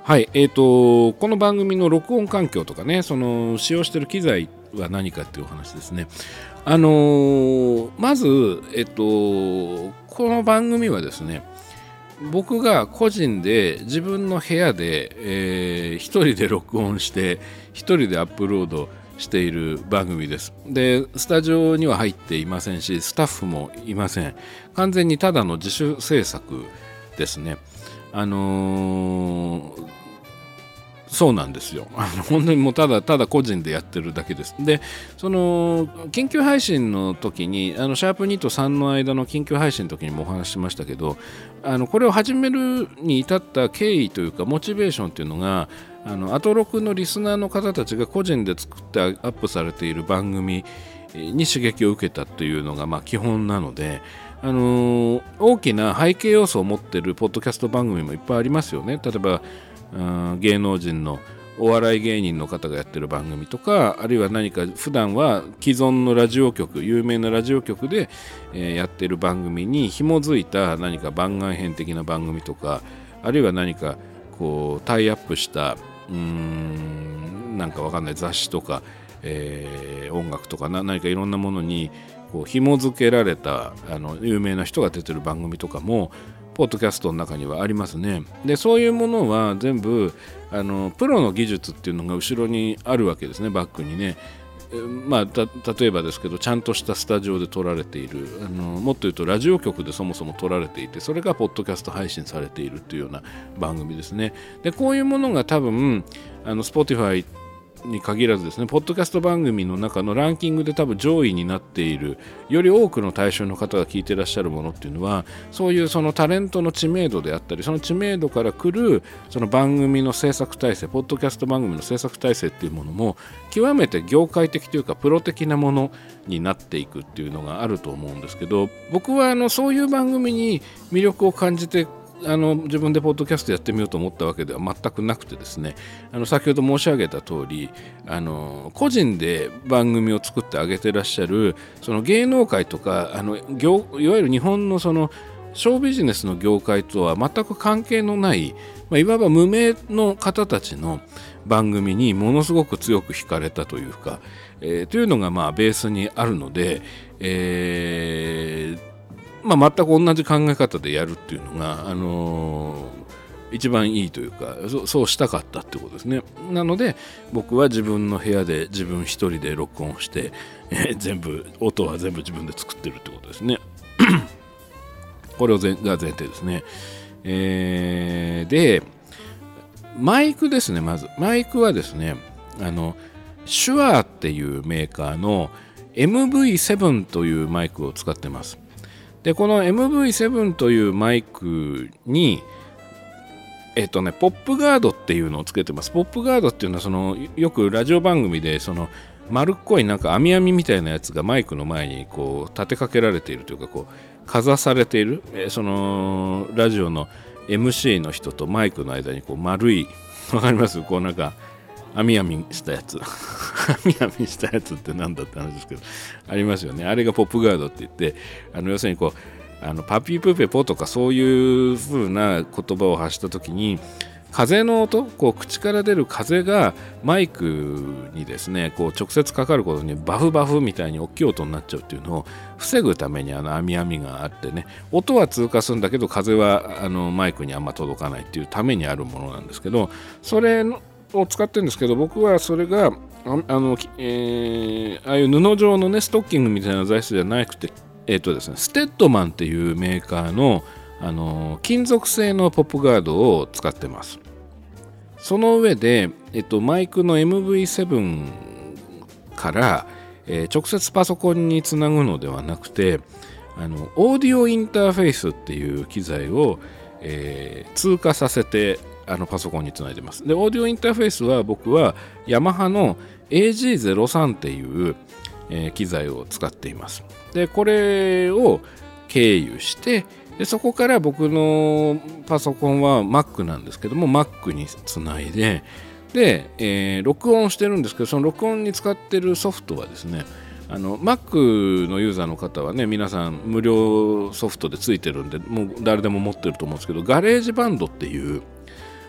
はい、えーと、この番組の録音環境とかね、その使用している機材は何かっていうお話ですね。あのー、まず、えっ、ー、と、この番組はですね、僕が個人で自分の部屋で、えー、一人で録音して一人でアップロードしている番組です。でスタジオには入っていませんしスタッフもいません。完全にただの自主制作ですね。あのー、そうなんですよ。あの本当にもうただただ個人でやってるだけです。で、その緊急配信の時に、あのシャープ2と3の間の緊急配信の時にもお話ししましたけど、あのこれを始めるに至った経緯というか、モチベーションというのが、あのアトロクのリスナーの方たちが個人で作ってアップされている番組に刺激を受けたというのがまあ基本なので、あのー、大きな背景要素を持ってるポッドキャスト番組もいっぱいありますよね。例えば、芸能人のお笑い芸人の方がやってる番組とかあるいは何か普段は既存のラジオ局有名なラジオ局で、えー、やってる番組に紐づいた何か番外編的な番組とかあるいは何かこうタイアップしたうーんなんかわかんない雑誌とか、えー、音楽とか何かいろんなものにこう紐付けられたあの有名な人が出てる番組とかもポッドキャストの中にはありますね。でそういうものは全部あのプロの技術っていうのが後ろにあるわけですねバックにね。まあ、例えばですけどちゃんとしたスタジオで撮られているあのもっと言うとラジオ局でそもそも撮られていてそれがポッドキャスト配信されているというような番組ですねでこういうものが多分あの Spotify に限らずですね、ポッドキャスト番組の中のランキングで多分上位になっている、より多くの対象の方が聞いてらっしゃるものっていうのは、そういうそのタレントの知名度であったり、その知名度から来るその番組の制作体制、ポッドキャスト番組の制作体制っていうものも、極めて業界的というか、プロ的なものになっていくっていうのがあると思うんですけど、僕はあのそういう番組に魅力を感じてあの自分でポッドキャストやってみようと思ったわけでは全くなくてですね。あの先ほど申し上げた通りあの個人で番組を作ってあげてらっしゃるその芸能界とかあの業いわゆる日本のそのショービジネスの業界とは全く関係のない、まあ、いわば無名の方たちの番組にものすごく強く惹かれたというか、えー、というのがまあベースにあるので、えーまあ、全く同じ考え方でやるっていうのが、あのー、一番いいというかそうしたかったってことですね。なので僕は自分の部屋で自分一人で録音して、えー、全部音は全部自分で作ってるってことですね。これをが前提ですね、えー、でマイクですねまず。マイクはですねあのシュアーっていうメーカーの MV7 というマイクを使ってます。でこの MV7 というマイクにえっとね、ポップガードっていうのをつけてます。ポップガードっていうのはそのよくラジオ番組でその丸っこいなんか網網みたいなやつがマイクの前にこう立てかけられているというかこうかざされている、えそのラジオの MC の人とマイクの間にこう丸いわかります？こうなんか網網したやつ。網網したやつって何だって話ですけどありますよね。あれがポップガードって言ってあの要するにこうあのパピープペポとかそういう風な言葉を発した時に風の音こう口から出る風がマイクにですねこう直接かかることにバフバフみたいに大きい音になっちゃうっていうのを防ぐためにあの網網があってね音は通過するんだけど風はあのマイクにあんま届かないっていうためにあるものなんですけどそれのを使ってるんですけど僕はそれがあの、えー、ああいう布状のねストッキングみたいな材質じゃなくてえっ、ー、とですねステッドマンっていうメーカーのあの金属製のポップガードを使ってます。その上で、えっと、マイクの MV7 から、えー、直接パソコンにつなぐのではなくてあのオーディオインターフェースっていう機材を、えー、通過させてあのパソコンにつないでます。で、オーディオインターフェースは僕はヤマハの AG03 っていう、えー、機材を使っています。で、これを経由して、でそこから僕のパソコンは Mac なんですけども Mac につないでで、えー、録音してるんですけどその録音に使ってるソフトはですねあの Mac のユーザーの方はね皆さん無料ソフトでついてるんでもう誰でも持ってると思うんですけど GarageBand っていう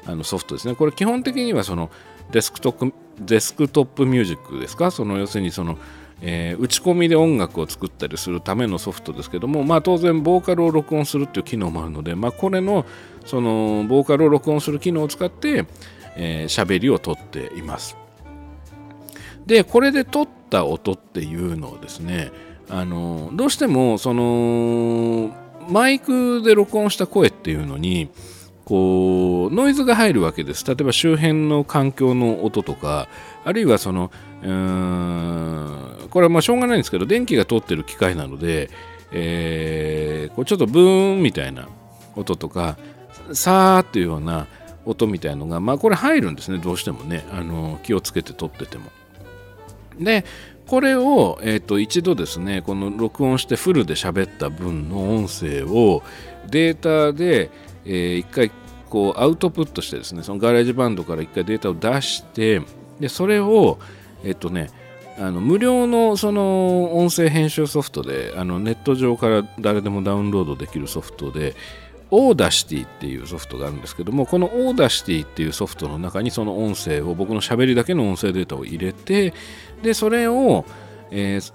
あのソフトですね。これ基本的にはそのデスクトップデスクトップミュージックですか？その要するにその、えー、打ち込みで音楽を作ったりするためのソフトですけども、まあ、当然ボーカルを録音するっていう機能もあるので、まあ、これのそのボーカルを録音する機能を使って喋、えー、りを取っています。でこれで撮った音っていうのをですねあのどうしてもそのマイクで録音した声っていうのにこうノイズが入るわけです。例えば周辺の環境の音とかあるいはそのうーんこれはまあしょうがないんですけど電気が通ってる機械なので、えー、こうちょっとブーンみたいな音とかさーっていうような音みたいのがまあこれ入るんですね。どうしてもね。あの気をつけて撮ってても。でこれを、えー、と一度ですねこの録音してフルで喋った分の音声をデータでえー、一回こうアウトプットしてですねその GarageBand から一回データを出してでそれをえっとねあの無料のその音声編集ソフトであのネット上から誰でもダウンロードできるソフトで Audacity っていうソフトがあるんですけどもこの Audacity っていうソフトの中にその音声を僕のしゃべりだけの音声データを入れてでそれを、えー、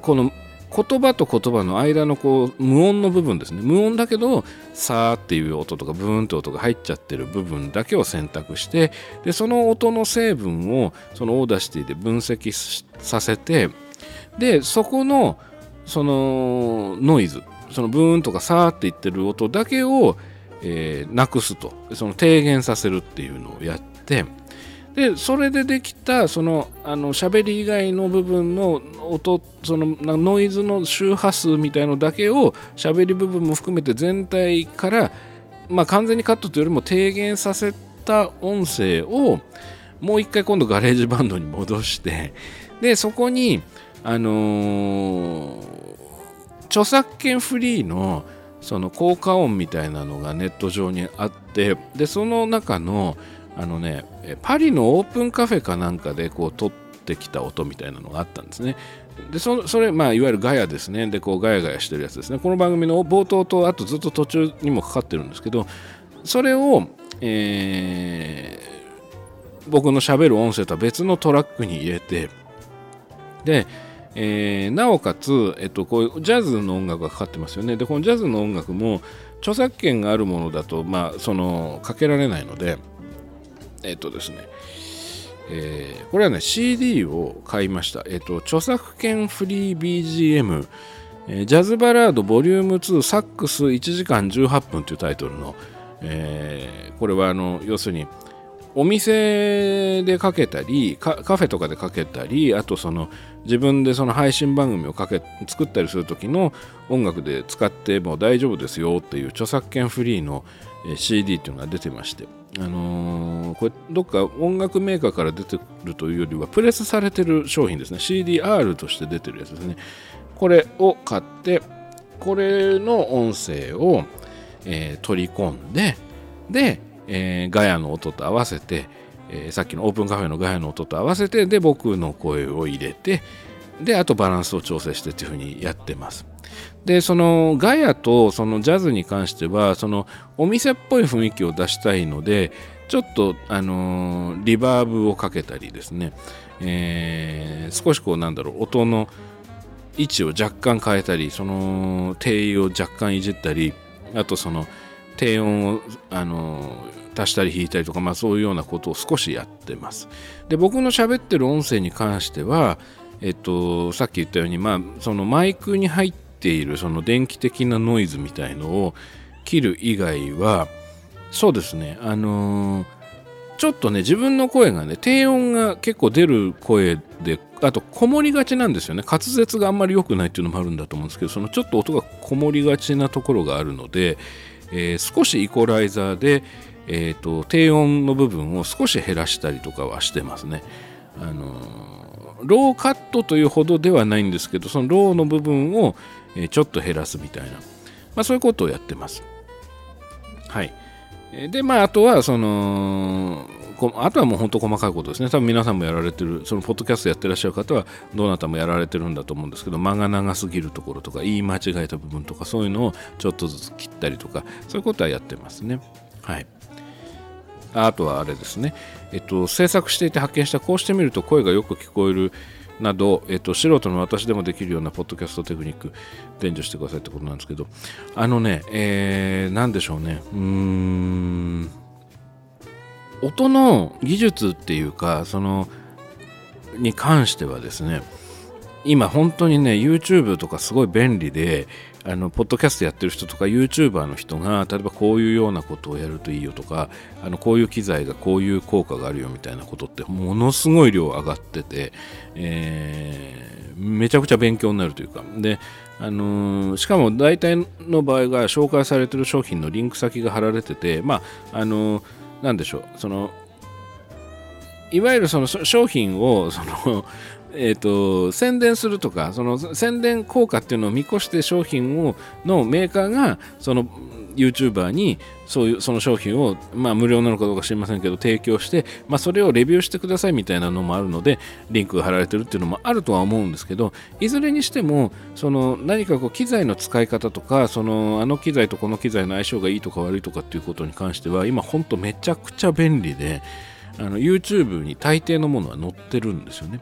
この言葉と言葉の間のこう無音の部分ですね。無音だけどさーっていう音とかブーンって音が入っちゃってる部分だけを選択してでその音の成分をその Audacity で分析させてでそこのそのノイズそのブーンとかさーって言ってる音だけを、えー、なくすと。その低減させるっていうのをやってでそれでできたそのあの喋り以外の部分の音そのノイズの周波数みたいのだけを喋り部分も含めて全体から、まあ、完全にカットというよりも低減させた音声をもう一回今度 GarageBand に戻してでそこにあのー、著作権フリーのその効果音みたいなのがネット上にあってでその中のあのねパリのオープンカフェかなんかでこう撮ってきた音みたいなのがあったんですね。でそそれ、まあ、いわゆるガヤですね。でこうガヤガヤしてるやつですね。この番組の冒頭とあとずっと途中にもかかってるんですけどそれを、えー、僕のしゃべる音声とは別のトラックに入れてでえー、なおかつ、えっと、こういうジャズの音楽がかかってますよね。で、このジャズの音楽も著作権があるものだと、まあ、その、かけられないので、えっとですね、えー、これはね、CD を買いました。えっと、著作権フリー BGM、えー、ジャズバラードボリューム2サックス1時間18分というタイトルの、えー、これはあの、要するに、お店でかけたりカフェとかでかけたりあとその自分でその配信番組をかけ作ったりする時の音楽で使っても大丈夫ですよっていう著作権フリーの CD っていうのが出てまして、あのー、これどっか音楽メーカーから出てるというよりはプレスされてる商品ですね。CDR として出てるやつですね。これを買ってこれの音声を、えー、取り込んででえー、ガヤの音と合わせて、えー、さっきのオープンカフェのガヤの音と合わせてで僕の声を入れてであとバランスを調整してっていうふうにやってます。でそのガヤとそのジャズに関してはそのお店っぽい雰囲気を出したいのでちょっとあのー、リバーブをかけたりですね、えー、少しこうなんだろう音の位置を若干変えたりその定位を若干いじったりあとその低音をあの足したり引いたりとか、まあ、そういうようなことを少しやってます。で僕の喋ってる音声に関しては、えっと、さっき言ったように、まあ、そのマイクに入ってているその電気的なノイズみたいのを切る以外はそうですねあのー、ちょっとね自分の声がね低音が結構出る声であとこもりがちなんですよね滑舌があんまり良くないっていうのもあるんだと思うんですけどそのちょっと音がこもりがちなところがあるのでえー、少しイコライザーで、えーと、低音の部分を少し減らしたりとかはしてますね。あのー、ローカットというほどではないんですけどそのローの部分を、え、ちょっと減らすみたいな、まあ、そういうことをやってます。はい。で、まあ、あとは、その、あとはもう本当細かいことですね。多分皆さんもやられてる、そのポッドキャストやってらっしゃる方は、どなたもやられてるんだと思うんですけど、間が長すぎるところとか、言い間違えた部分とか、そういうのをちょっとずつ切ったりとか、そういうことはやってますね。はい。あとはあれですね。えっと、制作していて発見した、こうしてみると声がよく聞こえるなど、えっと、素人の私でもできるようなポッドキャストテクニック伝授してくださいってことなんですけど、あのね、えー、なんでしょうね。うーん。音の技術っていうかそのに関してはですね今本当にね YouTube とかすごい便利であのポッドキャストやってる人とか YouTuber の人が例えばこういうようなことをやるといいよとかあのこういう機材がこういう効果があるよみたいなことってものすごい量上がってて、えー、めちゃくちゃ勉強になるというか。であのー、しかも大体の場合が紹介されてる商品のリンク先が貼られててまああのーなんでしょうそのいわゆるその商品をそのえーと、宣伝するとかその宣伝効果っていうのを見越して商品をのメーカーがその YouTuber にそういうその商品を、まあ、無料なのかどうか知りませんけど提供して、まあ、それをレビューしてくださいみたいなのもあるのでリンクが貼られてるっていうのもあるとは思うんですけどいずれにしてもその何かこう機材の使い方とかそのあの機材とこの機材の相性がいいとか悪いとかっていうことに関しては今ほんとめちゃくちゃ便利であの YouTube に大抵のものは載ってるんですよね。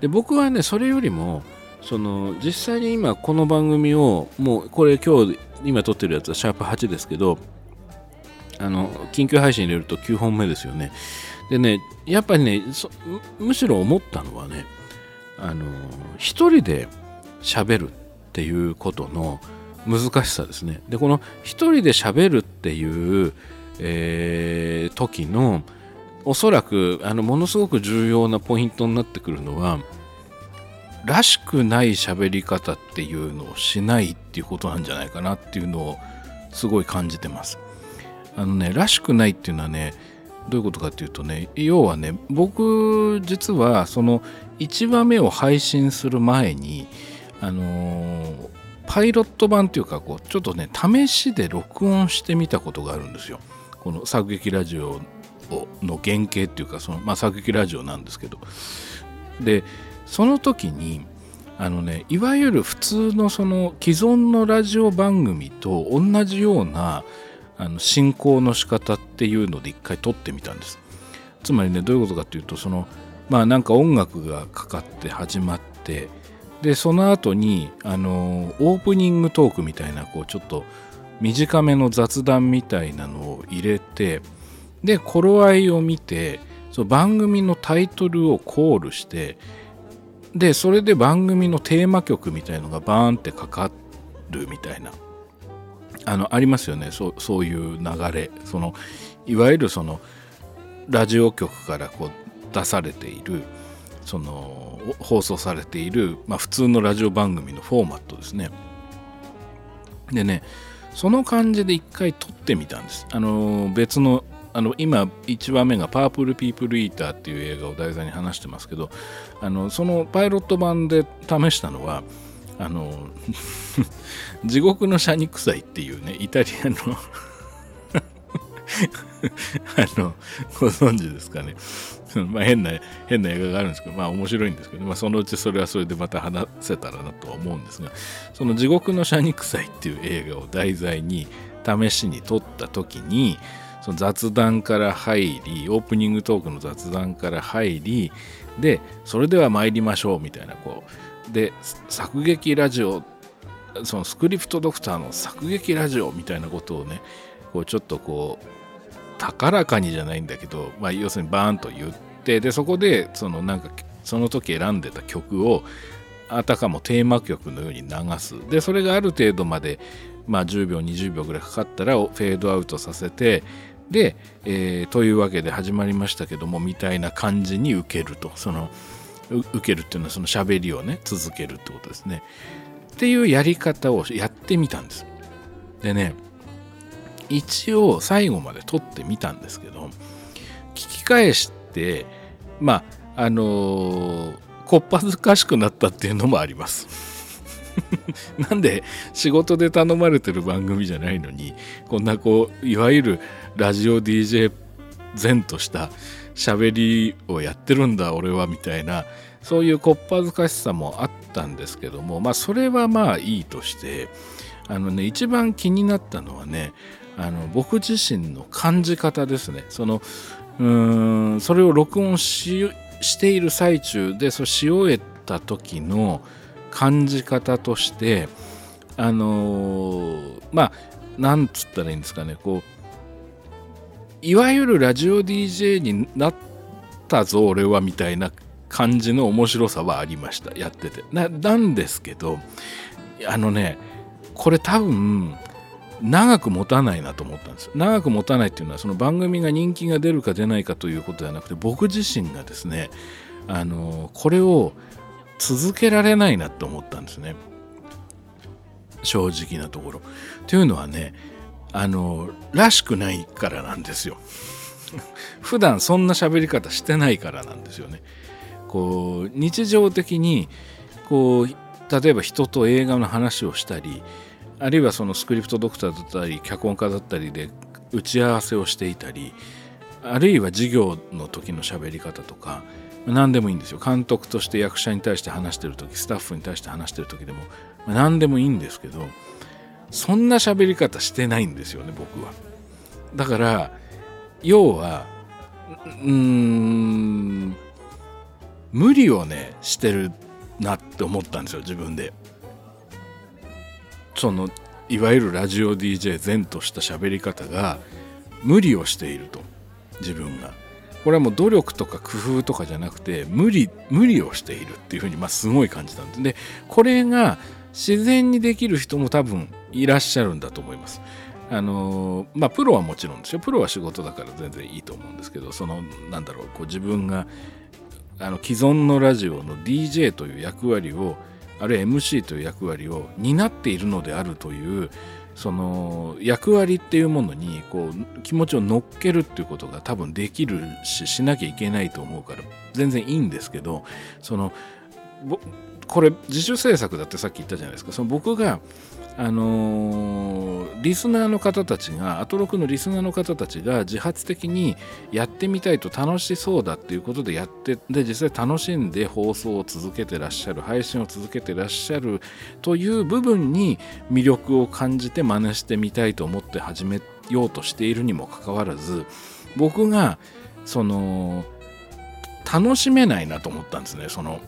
で僕はねそれよりもその実際に今この番組をもうこれ今日今撮ってるやつはシャープ8ですけどあの緊急配信入れると9本目ですよね。でねやっぱりねむしろ思ったのはねあの一人で喋るっていうことの難しさですね。でこの一人で喋るっていう、えー、時のおそらくあのものすごく重要なポイントになってくるのはらしくない喋り方っていうのをしないっていうことなんじゃないかなっていうのをすごい感じてます。あのねらしくないっていうのはねどういうことかっていうとね要はね僕実はその1話目を配信する前にあのー、パイロット版っていうかこうちょっとね試しで録音してみたことがあるんですよ。この作劇ラジオの原型っていうかその、まあ、作劇ラジオなんですけど。でその時にあのねいわゆる普通のその既存のラジオ番組と同じようなあの進行の仕方っていうので一回撮ってみたんです。つまりねどういうことかっていうとそのまあなんか音楽がかかって始まってでその後にあのオープニングトークみたいなこうちょっと短めの雑談みたいなのを入れてで頃合いを見てその番組のタイトルをコールしてでそれで番組のテーマ曲みたいのがバーンってかかるみたいなあのありますよね。そうそういう流れ。そのいわゆるそのラジオ局からこう出されているその放送されている、まあ、普通のラジオ番組のフォーマットですね。でねその感じで一回撮ってみたんです。あの別のあの今1話目が「パープル・ピープル・イーター」っていう映画を題材に話してますけどあのそのパイロット版で試したのはあの 地獄のシャニクサイっていうねイタリアの あのご存知ですかね。まあ変な変な映画があるんですけどまあ面白いんですけど、まあ、そのうちそれはそれでまた話せたらなとは思うんですがその地獄のシャニクサイっていう映画を題材に試しに撮った時にその雑談から入りオープニングトークの雑談から入りでそれでは参りましょうみたいなこう。で作劇ラジオそのスクリプトドクターの作劇ラジオみたいなことをねこうちょっとこう高らかにじゃないんだけど、まあ、要するにバーンと言ってでそこでそのなんかその時選んでた曲をあたかもテーマ曲のように流す。でそれがある程度までまあ10秒20秒ぐらいかかったらフェードアウトさせてで、えー、というわけで始まりましたけどもみたいな感じに受けると。その受けるっていうのはその喋りをね続けるってことですね。っていうやり方をやってみたんです。でね一応最後まで撮ってみたんですけど聞き返してまああのー、こっぱずかしくなったっていうのもあります。なんで仕事で頼まれてる番組じゃないのにこんなこういわゆるラジオ DJ 前とした喋りをやってるんだ俺はみたいなそういうこっぱずかしさもあったんですけどもまあそれはまあいいとしてあのね一番気になったのはねあの僕自身の感じ方ですね。そのうーんそれを録音ししている最中でそうし終えた時の感じ方としてあのー、まあなんつったらいいんですかねこういわゆるラジオ DJ になったぞ俺はみたいな感じの面白さはありましたやってて。ななんですけどあのねこれ多分長く持たないなと思ったんです長く持たないっていうのはその番組が人気が出るか出ないかということではなくて僕自身がですねあのこれを続けられないなって思ったんですね正直なところ。というのはねあのらしくないからなんですよ。普段そんな喋り方してないからなんですよね。こう日常的にこう例えば人と映画の話をしたりあるいはそのスクリプトドクターだったり脚本家だったりで打ち合わせをしていたりあるいは授業の時の喋り方とか何でもいいんですよ。監督として役者に対して話してる時スタッフに対して話してる時でも何でもいいんですけどそんな喋り方してないんですよね僕は。だから要はうーん無理をねしてるなって思ったんですよ自分で。そのいわゆるラジオ DJ 前とした喋り方が無理をしていると自分が。これはもう努力とか工夫とかじゃなくて無理無理をしているっていうふうにまあすごい感じたんです。でこれが自然にできる人も多分いらっしゃるんだと思います。あのまあプロはもちろんですよ。プロは仕事だから全然いいと思うんですけどそのなんだろうこう自分があの既存のラジオの DJ という役割をあるいは MC という役割を担っているのであるというその役割っていうものにこう気持ちを乗っけるっていうことが多分できるししなきゃいけないと思うから全然いいんですけどそのこれ自主制作だってさっき言ったじゃないですか。その僕があのー、リスナーの方たちがアトロクのリスナーの方たちが自発的にやってみたいと楽しそうだっていうことでやってで実際楽しんで放送を続けてらっしゃる配信を続けてらっしゃるという部分に魅力を感じて真似してみたいと思って始めようとしているにもかかわらず僕がその楽しめないなと思ったんですね。その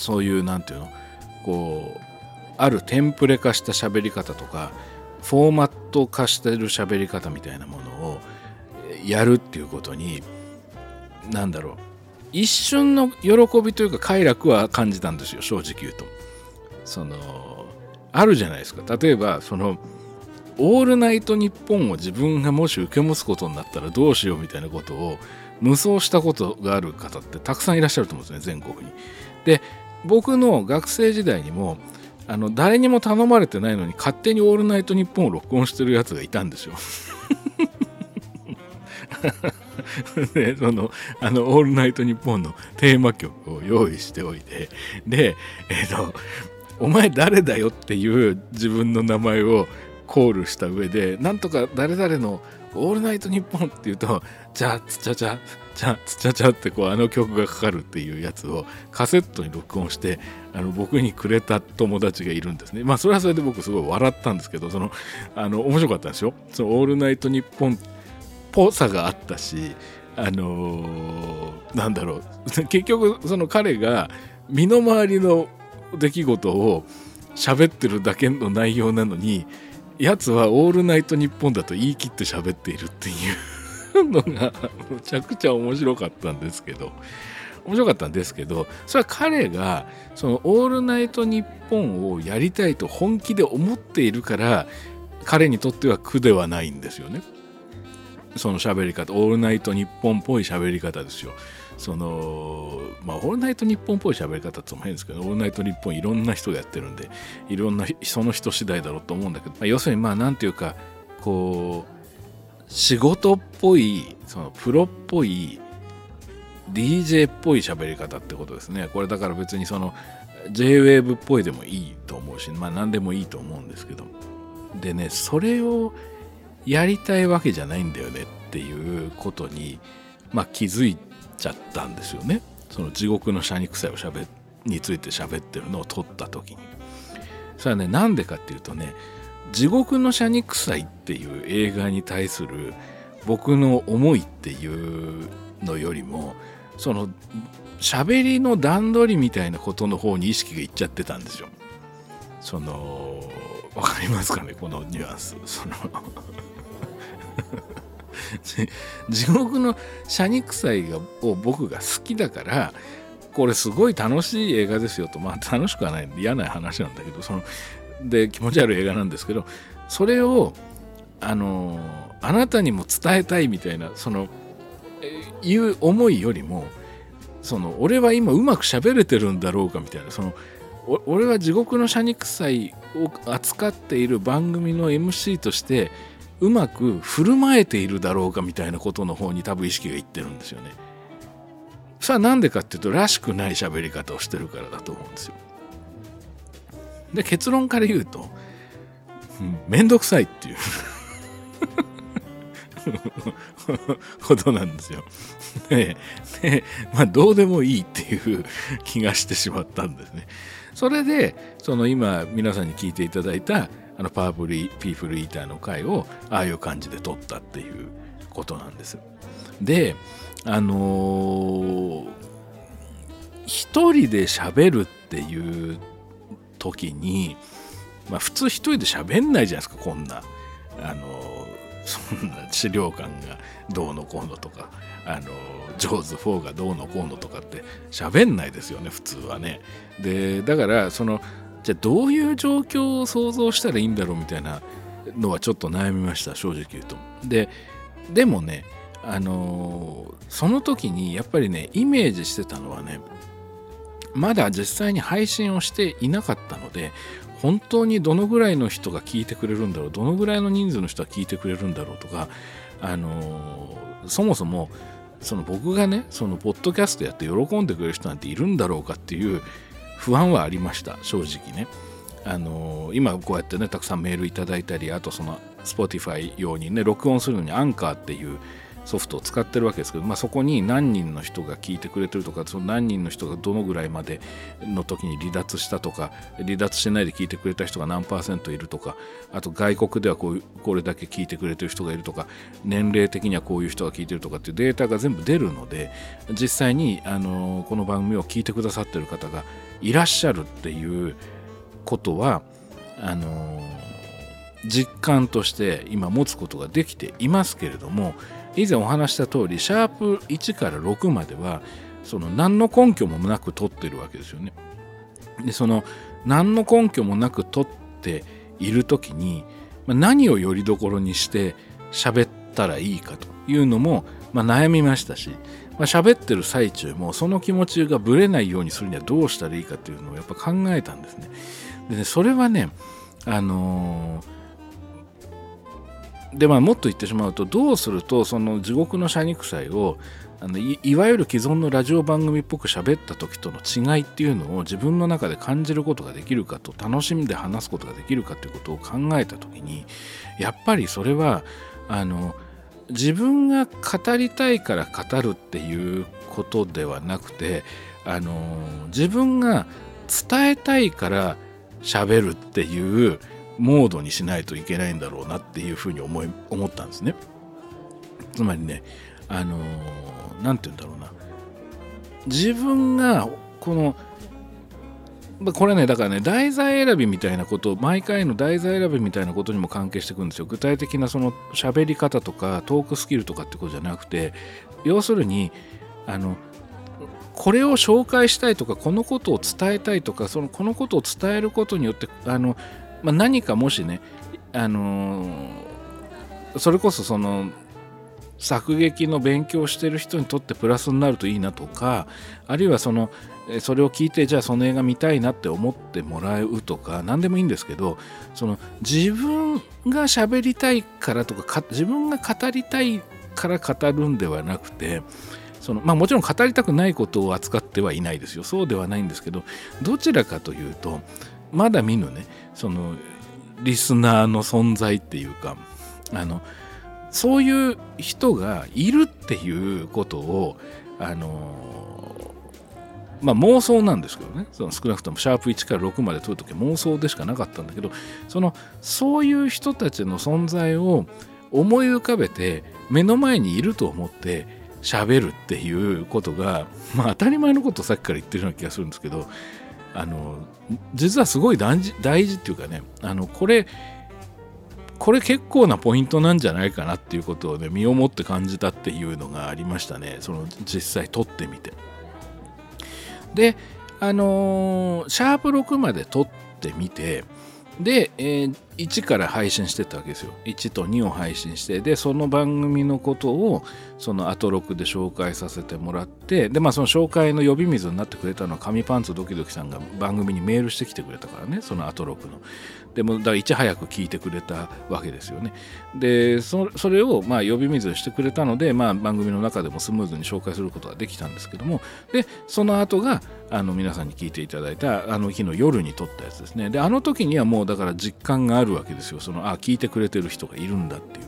そういう何て言うのこうあるテンプレ化した喋り方とかフォーマット化してる喋り方みたいなものをやるっていうことに何だろう一瞬の喜びというか快楽は感じたんですよ正直言うと。そのあるじゃないですか例えばその「オールナイトニッポン」を自分がもし受け持つことになったらどうしようみたいなことを無双したことがある方ってたくさんいらっしゃると思うんですね全国に。で僕の学生時代にもあの誰にも頼まれてないのに勝手に「オールナイトニッポン」を録音してるやつがいたんですよ。でその「あのオールナイトニッポン」のテーマ曲を用意しておいてでえっ、ー、と「お前誰だよ」っていう自分の名前をコールした上でなんとか誰々の「オールナイトニッポン」って言うと「じゃあつちゃちゃちゃつ ちゃちゃってこうあの曲がかかるっていうやつをカセットに録音してあの僕にくれた友達がいるんですね。まあそれはそれで僕すごい笑ったんですけどそのあの面白かったんですよ。その「オールナイトニッポン」っぽさがあったしあのー、なんだろう。結局その彼が身の回りの出来事を喋ってるだけの内容なのにやつは「オールナイトニッポン」だと言い切って喋っているっていう。のがむちゃくちゃ面白かったんですけど面白かったんですけどそれは彼がその「オールナイトニッポン」をやりたいと本気で思っているから彼にとっては苦ではないんですよね。その喋り方、オールナイトニッポンっぽい喋り方ですよ。その、まあ、オールナイトニッポンっぽい喋り方っても変ですけど、オールナイトニッポンいろんな人がやってるんで、いろんな、その人次第だろうと思うんだけど、まあ、要するに、まあ、なんていうか、こう、仕事っぽいそのプロっぽい DJ っぽい喋り方ってことですね。これだから別にその JWAVE っぽいでもいいと思うしまあ何でもいいと思うんですけど。でねそれをやりたいわけじゃないんだよねっていうことにまあ気づいちゃったんですよね。その地獄のシャニ臭いをしゃべについて喋ってるのを撮った時に。それはねなんでかっていうとね地獄のシャニ臭いっていう映画に対する僕の思いっていうのよりもその喋りの段取りみたいなことの方に意識がいっちゃってたんですよ。そのわかりますかね？このニュアンス。その 地獄のシャニ臭いがを僕が好きだからこれすごい楽しい映画ですよとまあ楽しくはない嫌な話なんだけどそので気持ち悪い映画なんですけどそれをあのあなたにも伝えたいみたいなそのいう思いよりもその俺は今うまく喋れてるんだろうかみたいなその俺は地獄のシャニ臭いを扱っている番組の MC としてうまく振る舞えているだろうかみたいなことの方に多分意識がいってるんですよね。それは何でかっていうとらしくない喋り方をしてるからだと思うんですよ。で結論から言うと面倒くさいっていう ことなんですよ。でで、まあ、どうでもいいっていう気がしてしまったんですね。それでその今皆さんに聞いていただいたあのパープルピープルイーターの回をああいう感じで撮ったっていうことなんです。であのー、一人で喋るっていう時に、まあ、普通一人で喋んないじゃないですかこんな。あのそんな資料館がどうのこうのとかあのジョーズ4がどうのこうのとかって喋んないですよね普通はね。でだからそのじゃあどういう状況を想像したらいいんだろうみたいなのはちょっと悩みました正直言うと。ででもねあのその時にやっぱりねイメージしてたのはねまだ実際に配信をしていなかったので本当にどのぐらいの人が聞いてくれるんだろうどのぐらいの人数の人が聞いてくれるんだろうとかあのそもそもその僕がねそのポッドキャストやって喜んでくれる人なんているんだろうかっていう不安はありました正直ね。あの今こうやってねたくさんメールいただいたりあとその Spotify 用にね録音するのにアンカーっていうソフトを使ってるわけですけど、まあ、そこに何人の人が聞いてくれてるとかその何人の人がどのぐらいまでの時に離脱したとか離脱しないで聞いてくれた人が何パーセントいるとかあと外国ではこうこれだけ聞いてくれてる人がいるとか年齢的にはこういう人が聞いてるとかっていうデータが全部出るので実際にあのこの番組を聞いてくださってる方がいらっしゃるっていうことはあの実感として今持つことができていますけれども以前お話した通りシャープ1から6まではその何の根拠もなく取ってるわけですよね。でその何の根拠もなく取っている時に、ま、何をよりどころにして喋ったらいいかというのも、まあ、悩みましたし、まあ、喋ってる最中もその気持ちがぶれないようにするにはどうしたらいいかっていうのをやっぱ考えたんですね。でねそれはねあのーでまあもっと言ってしまうとどうするとその地獄の謝肉祭をあのいわゆる既存のラジオ番組っぽく喋った時との違いっていうのを自分の中で感じることができるかと楽しんで話すことができるかっていうことを考えた時にやっぱりそれはあの自分が語りたいから語るっていうことではなくてあの自分が伝えたいから喋るっていうモードにしないといけないんだろうなっていうふうに思い思ったんですね。つまりね、あの何、て言うんだろうな。自分がこのこれねだからね題材選びみたいなこと毎回の題材選びみたいなことにも関係してくるんですよ具体的なその喋り方とかトークスキルとかってことじゃなくて要するにあのこれを紹介したいとかこのことを伝えたいとかそのこのことを伝えることによってあのまあ、何かもしね、あのー、それこそその作劇の勉強してる人にとってプラスになるといいなとかあるいはそのそれを聞いてじゃあその映画見たいなって思ってもらうとか何でもいいんですけどその自分が喋りたいからとか自分が語りたいから語るんではなくてそのまあ、もちろん語りたくないことを扱ってはいないですよ。そうではないんですけどどちらかというとまだ見ぬね。そのリスナーの存在っていうかあのそういう人がいるっていうことをあのまあ妄想なんですけどね。その少なくともシャープ1から6まで取るときは妄想でしかなかったんだけどそのそういう人たちの存在を思い浮かべて目の前にいると思って喋るっていうことがまあ当たり前のことをさっきから言ってるような気がするんですけどあの実はすごい大事大事っていうかねあのこれこれ結構なポイントなんじゃないかなっていうことをね身をもって感じたっていうのがありましたね。その実際撮ってみて。であのー、シャープ6まで撮ってみてで、えー、1から配信してたわけですよ。1と2を配信してでその番組のことをそのアトロクで紹介させてもらってでまあその紹介の呼び水になってくれたのは紙パンツドキドキさんが番組にメールしてきてくれたからねそのアトロクの。でもだからいち早く聞いてくれたわけですよね。でそれをまあ呼び水してくれたので、まあ、番組の中でもスムーズに紹介することができたんですけども。でその後があの皆さんに聞いていただいたあの日の夜に撮ったやつですね。であの時にはもうだから実感があるわけですよ。そのあ聞いてくれてる人がいるんだっていう。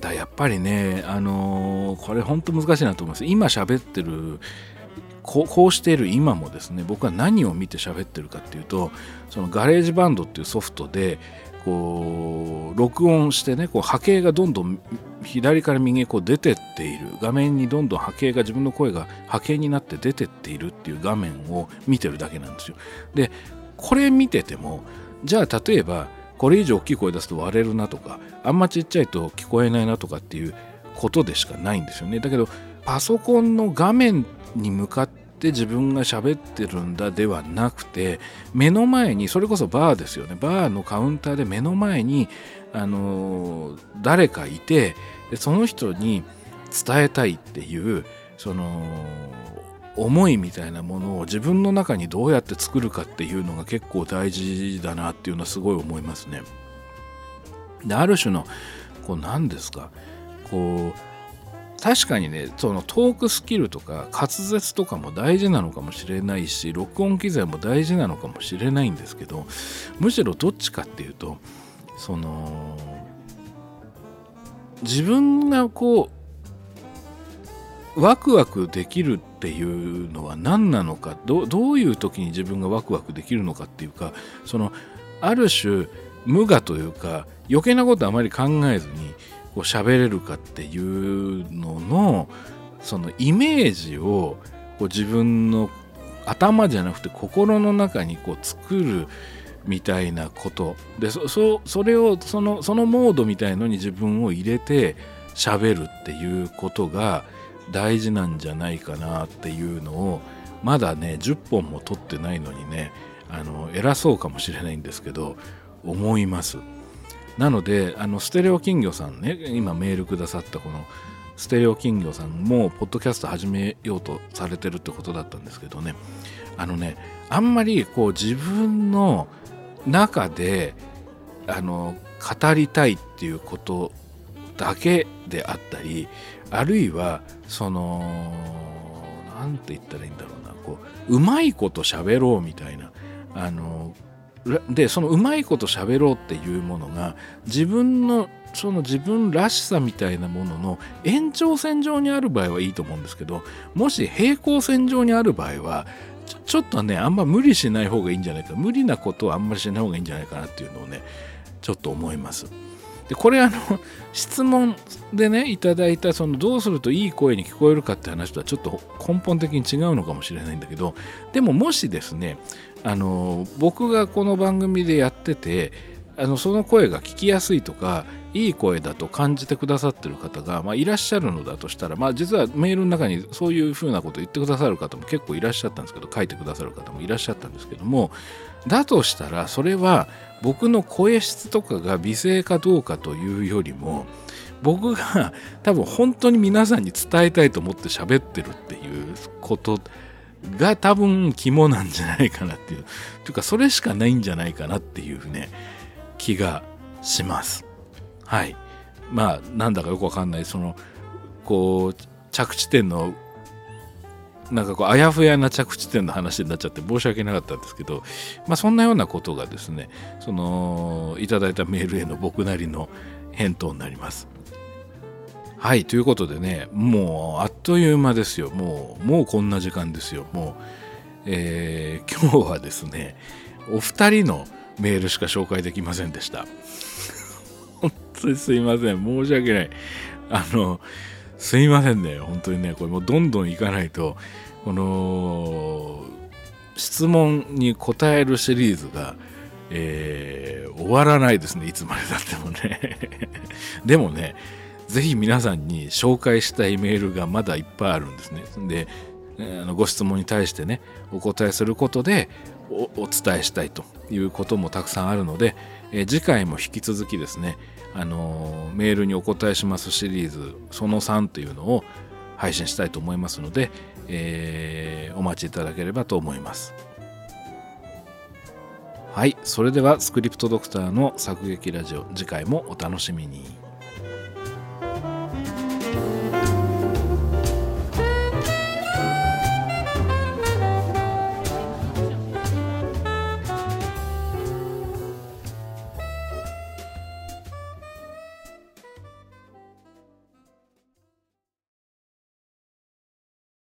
だやっぱりねあのー、これ本当難しいなと思います。今喋ってるこうしている今もですね僕は何を見て喋ってるかっていうとその GarageBand っていうソフトでこう録音してねこう波形がどんどん左から右へこう出てっている画面にどんどん波形が自分の声が波形になって出てっているっていう画面を見てるだけなんですよ。でこれ見ててもじゃあ例えばこれ以上大きい声出すと割れるなとかあんまちっちゃいと聞こえないなとかっていうことでしかないんですよね。だけどパソコンの画面に向かって自分が喋ってるんだではなくて目の前にそれこそバーですよねバーのカウンターで目の前にあの誰かいてその人に伝えたいっていうその思いみたいなものを自分の中にどうやって作るかっていうのが結構大事だなっていうのはすごい思いますね。である種のこう何ですかこう確かにねそのトークスキルとか滑舌とかも大事なのかもしれないし録音機材も大事なのかもしれないんですけどむしろどっちかっていうとその自分がこうワクワクできるっていうのは何なのかどどういう時に自分がワクワクできるのかっていうかそのある種無我というか余計なことあまり考えずにこう喋れるかっていうののそのイメージをこう自分の頭じゃなくて心の中にこう作るみたいなことでそれをそのそのモードみたいのに自分を入れて喋るっていうことが大事なんじゃないかなっていうのをまだね10本も撮ってないのにねあの偉そうかもしれないんですけど思います。なのであのステレオ金魚さんね今メールくださったこのステレオ金魚さんもポッドキャスト始めようとされてるってことだったんですけどね。あのねあんまりこう自分の中であの語りたいっていうことだけであったりあるいはその何て言ったらいいんだろうなこううまいこと喋ろうみたいなあのでそのうまいこと喋ろうっていうものが自分のその自分らしさみたいなものの延長線上にある場合はいいと思うんですけどもし平行線上にある場合はちょっとねあんま無理しない方がいいんじゃないか無理なことはあんまりしない方がいいんじゃないかなっていうのをねちょっと思います。でこれあの質問でねいただいたそのどうするといい声に聞こえるかって話とはちょっと根本的に違うのかもしれないんだけどでももしですねあの僕がこの番組でやっててあのその声が聞きやすいとかいい声だと感じてくださってる方が、まあ、いらっしゃるのだとしたら、まあ、実はメールの中にそういうふうなことを言ってくださる方も結構いらっしゃったんですけど書いてくださる方もいらっしゃったんですけどもだとしたらそれは僕の声質とかが美声かどうかというよりも僕が多分本当に皆さんに伝えたいと思って喋ってるっていうことが多分肝なんじゃないかなっていう。というかそれしかないんじゃないかなっていうね気がします。はい。まあなんだかよくわかんない。そのこう着地点のなんかこうあやふやな着地点の話になっちゃって申し訳なかったんですけど、まあ、そんなようなことがですねそのいただいたメールへの僕なりの返答になります。はい、ということでね、もうあっという間ですよ。もう、もうこんな時間ですよ。もう、えー、今日はですね、お二人のメールしか紹介できませんでした。本当にすいません。申し訳ない。あの、すいませんね。本当にね、これもうどんどんいかないと、この、質問に答えるシリーズが、えー、終わらないですね。いつまでたってもね。でもね、ぜひ皆さんに紹介したいメールがまだいっぱいあるんですね。で、あのご質問に対してねお答えすることでおお伝えしたいということもたくさんあるので、え次回も引き続きですね、あのーメールにお答えしますシリーズその3というのを配信したいと思いますので、えーお待ちいただければと思います。はい、それではスクリプトドクターの作劇ラジオ次回もお楽しみに。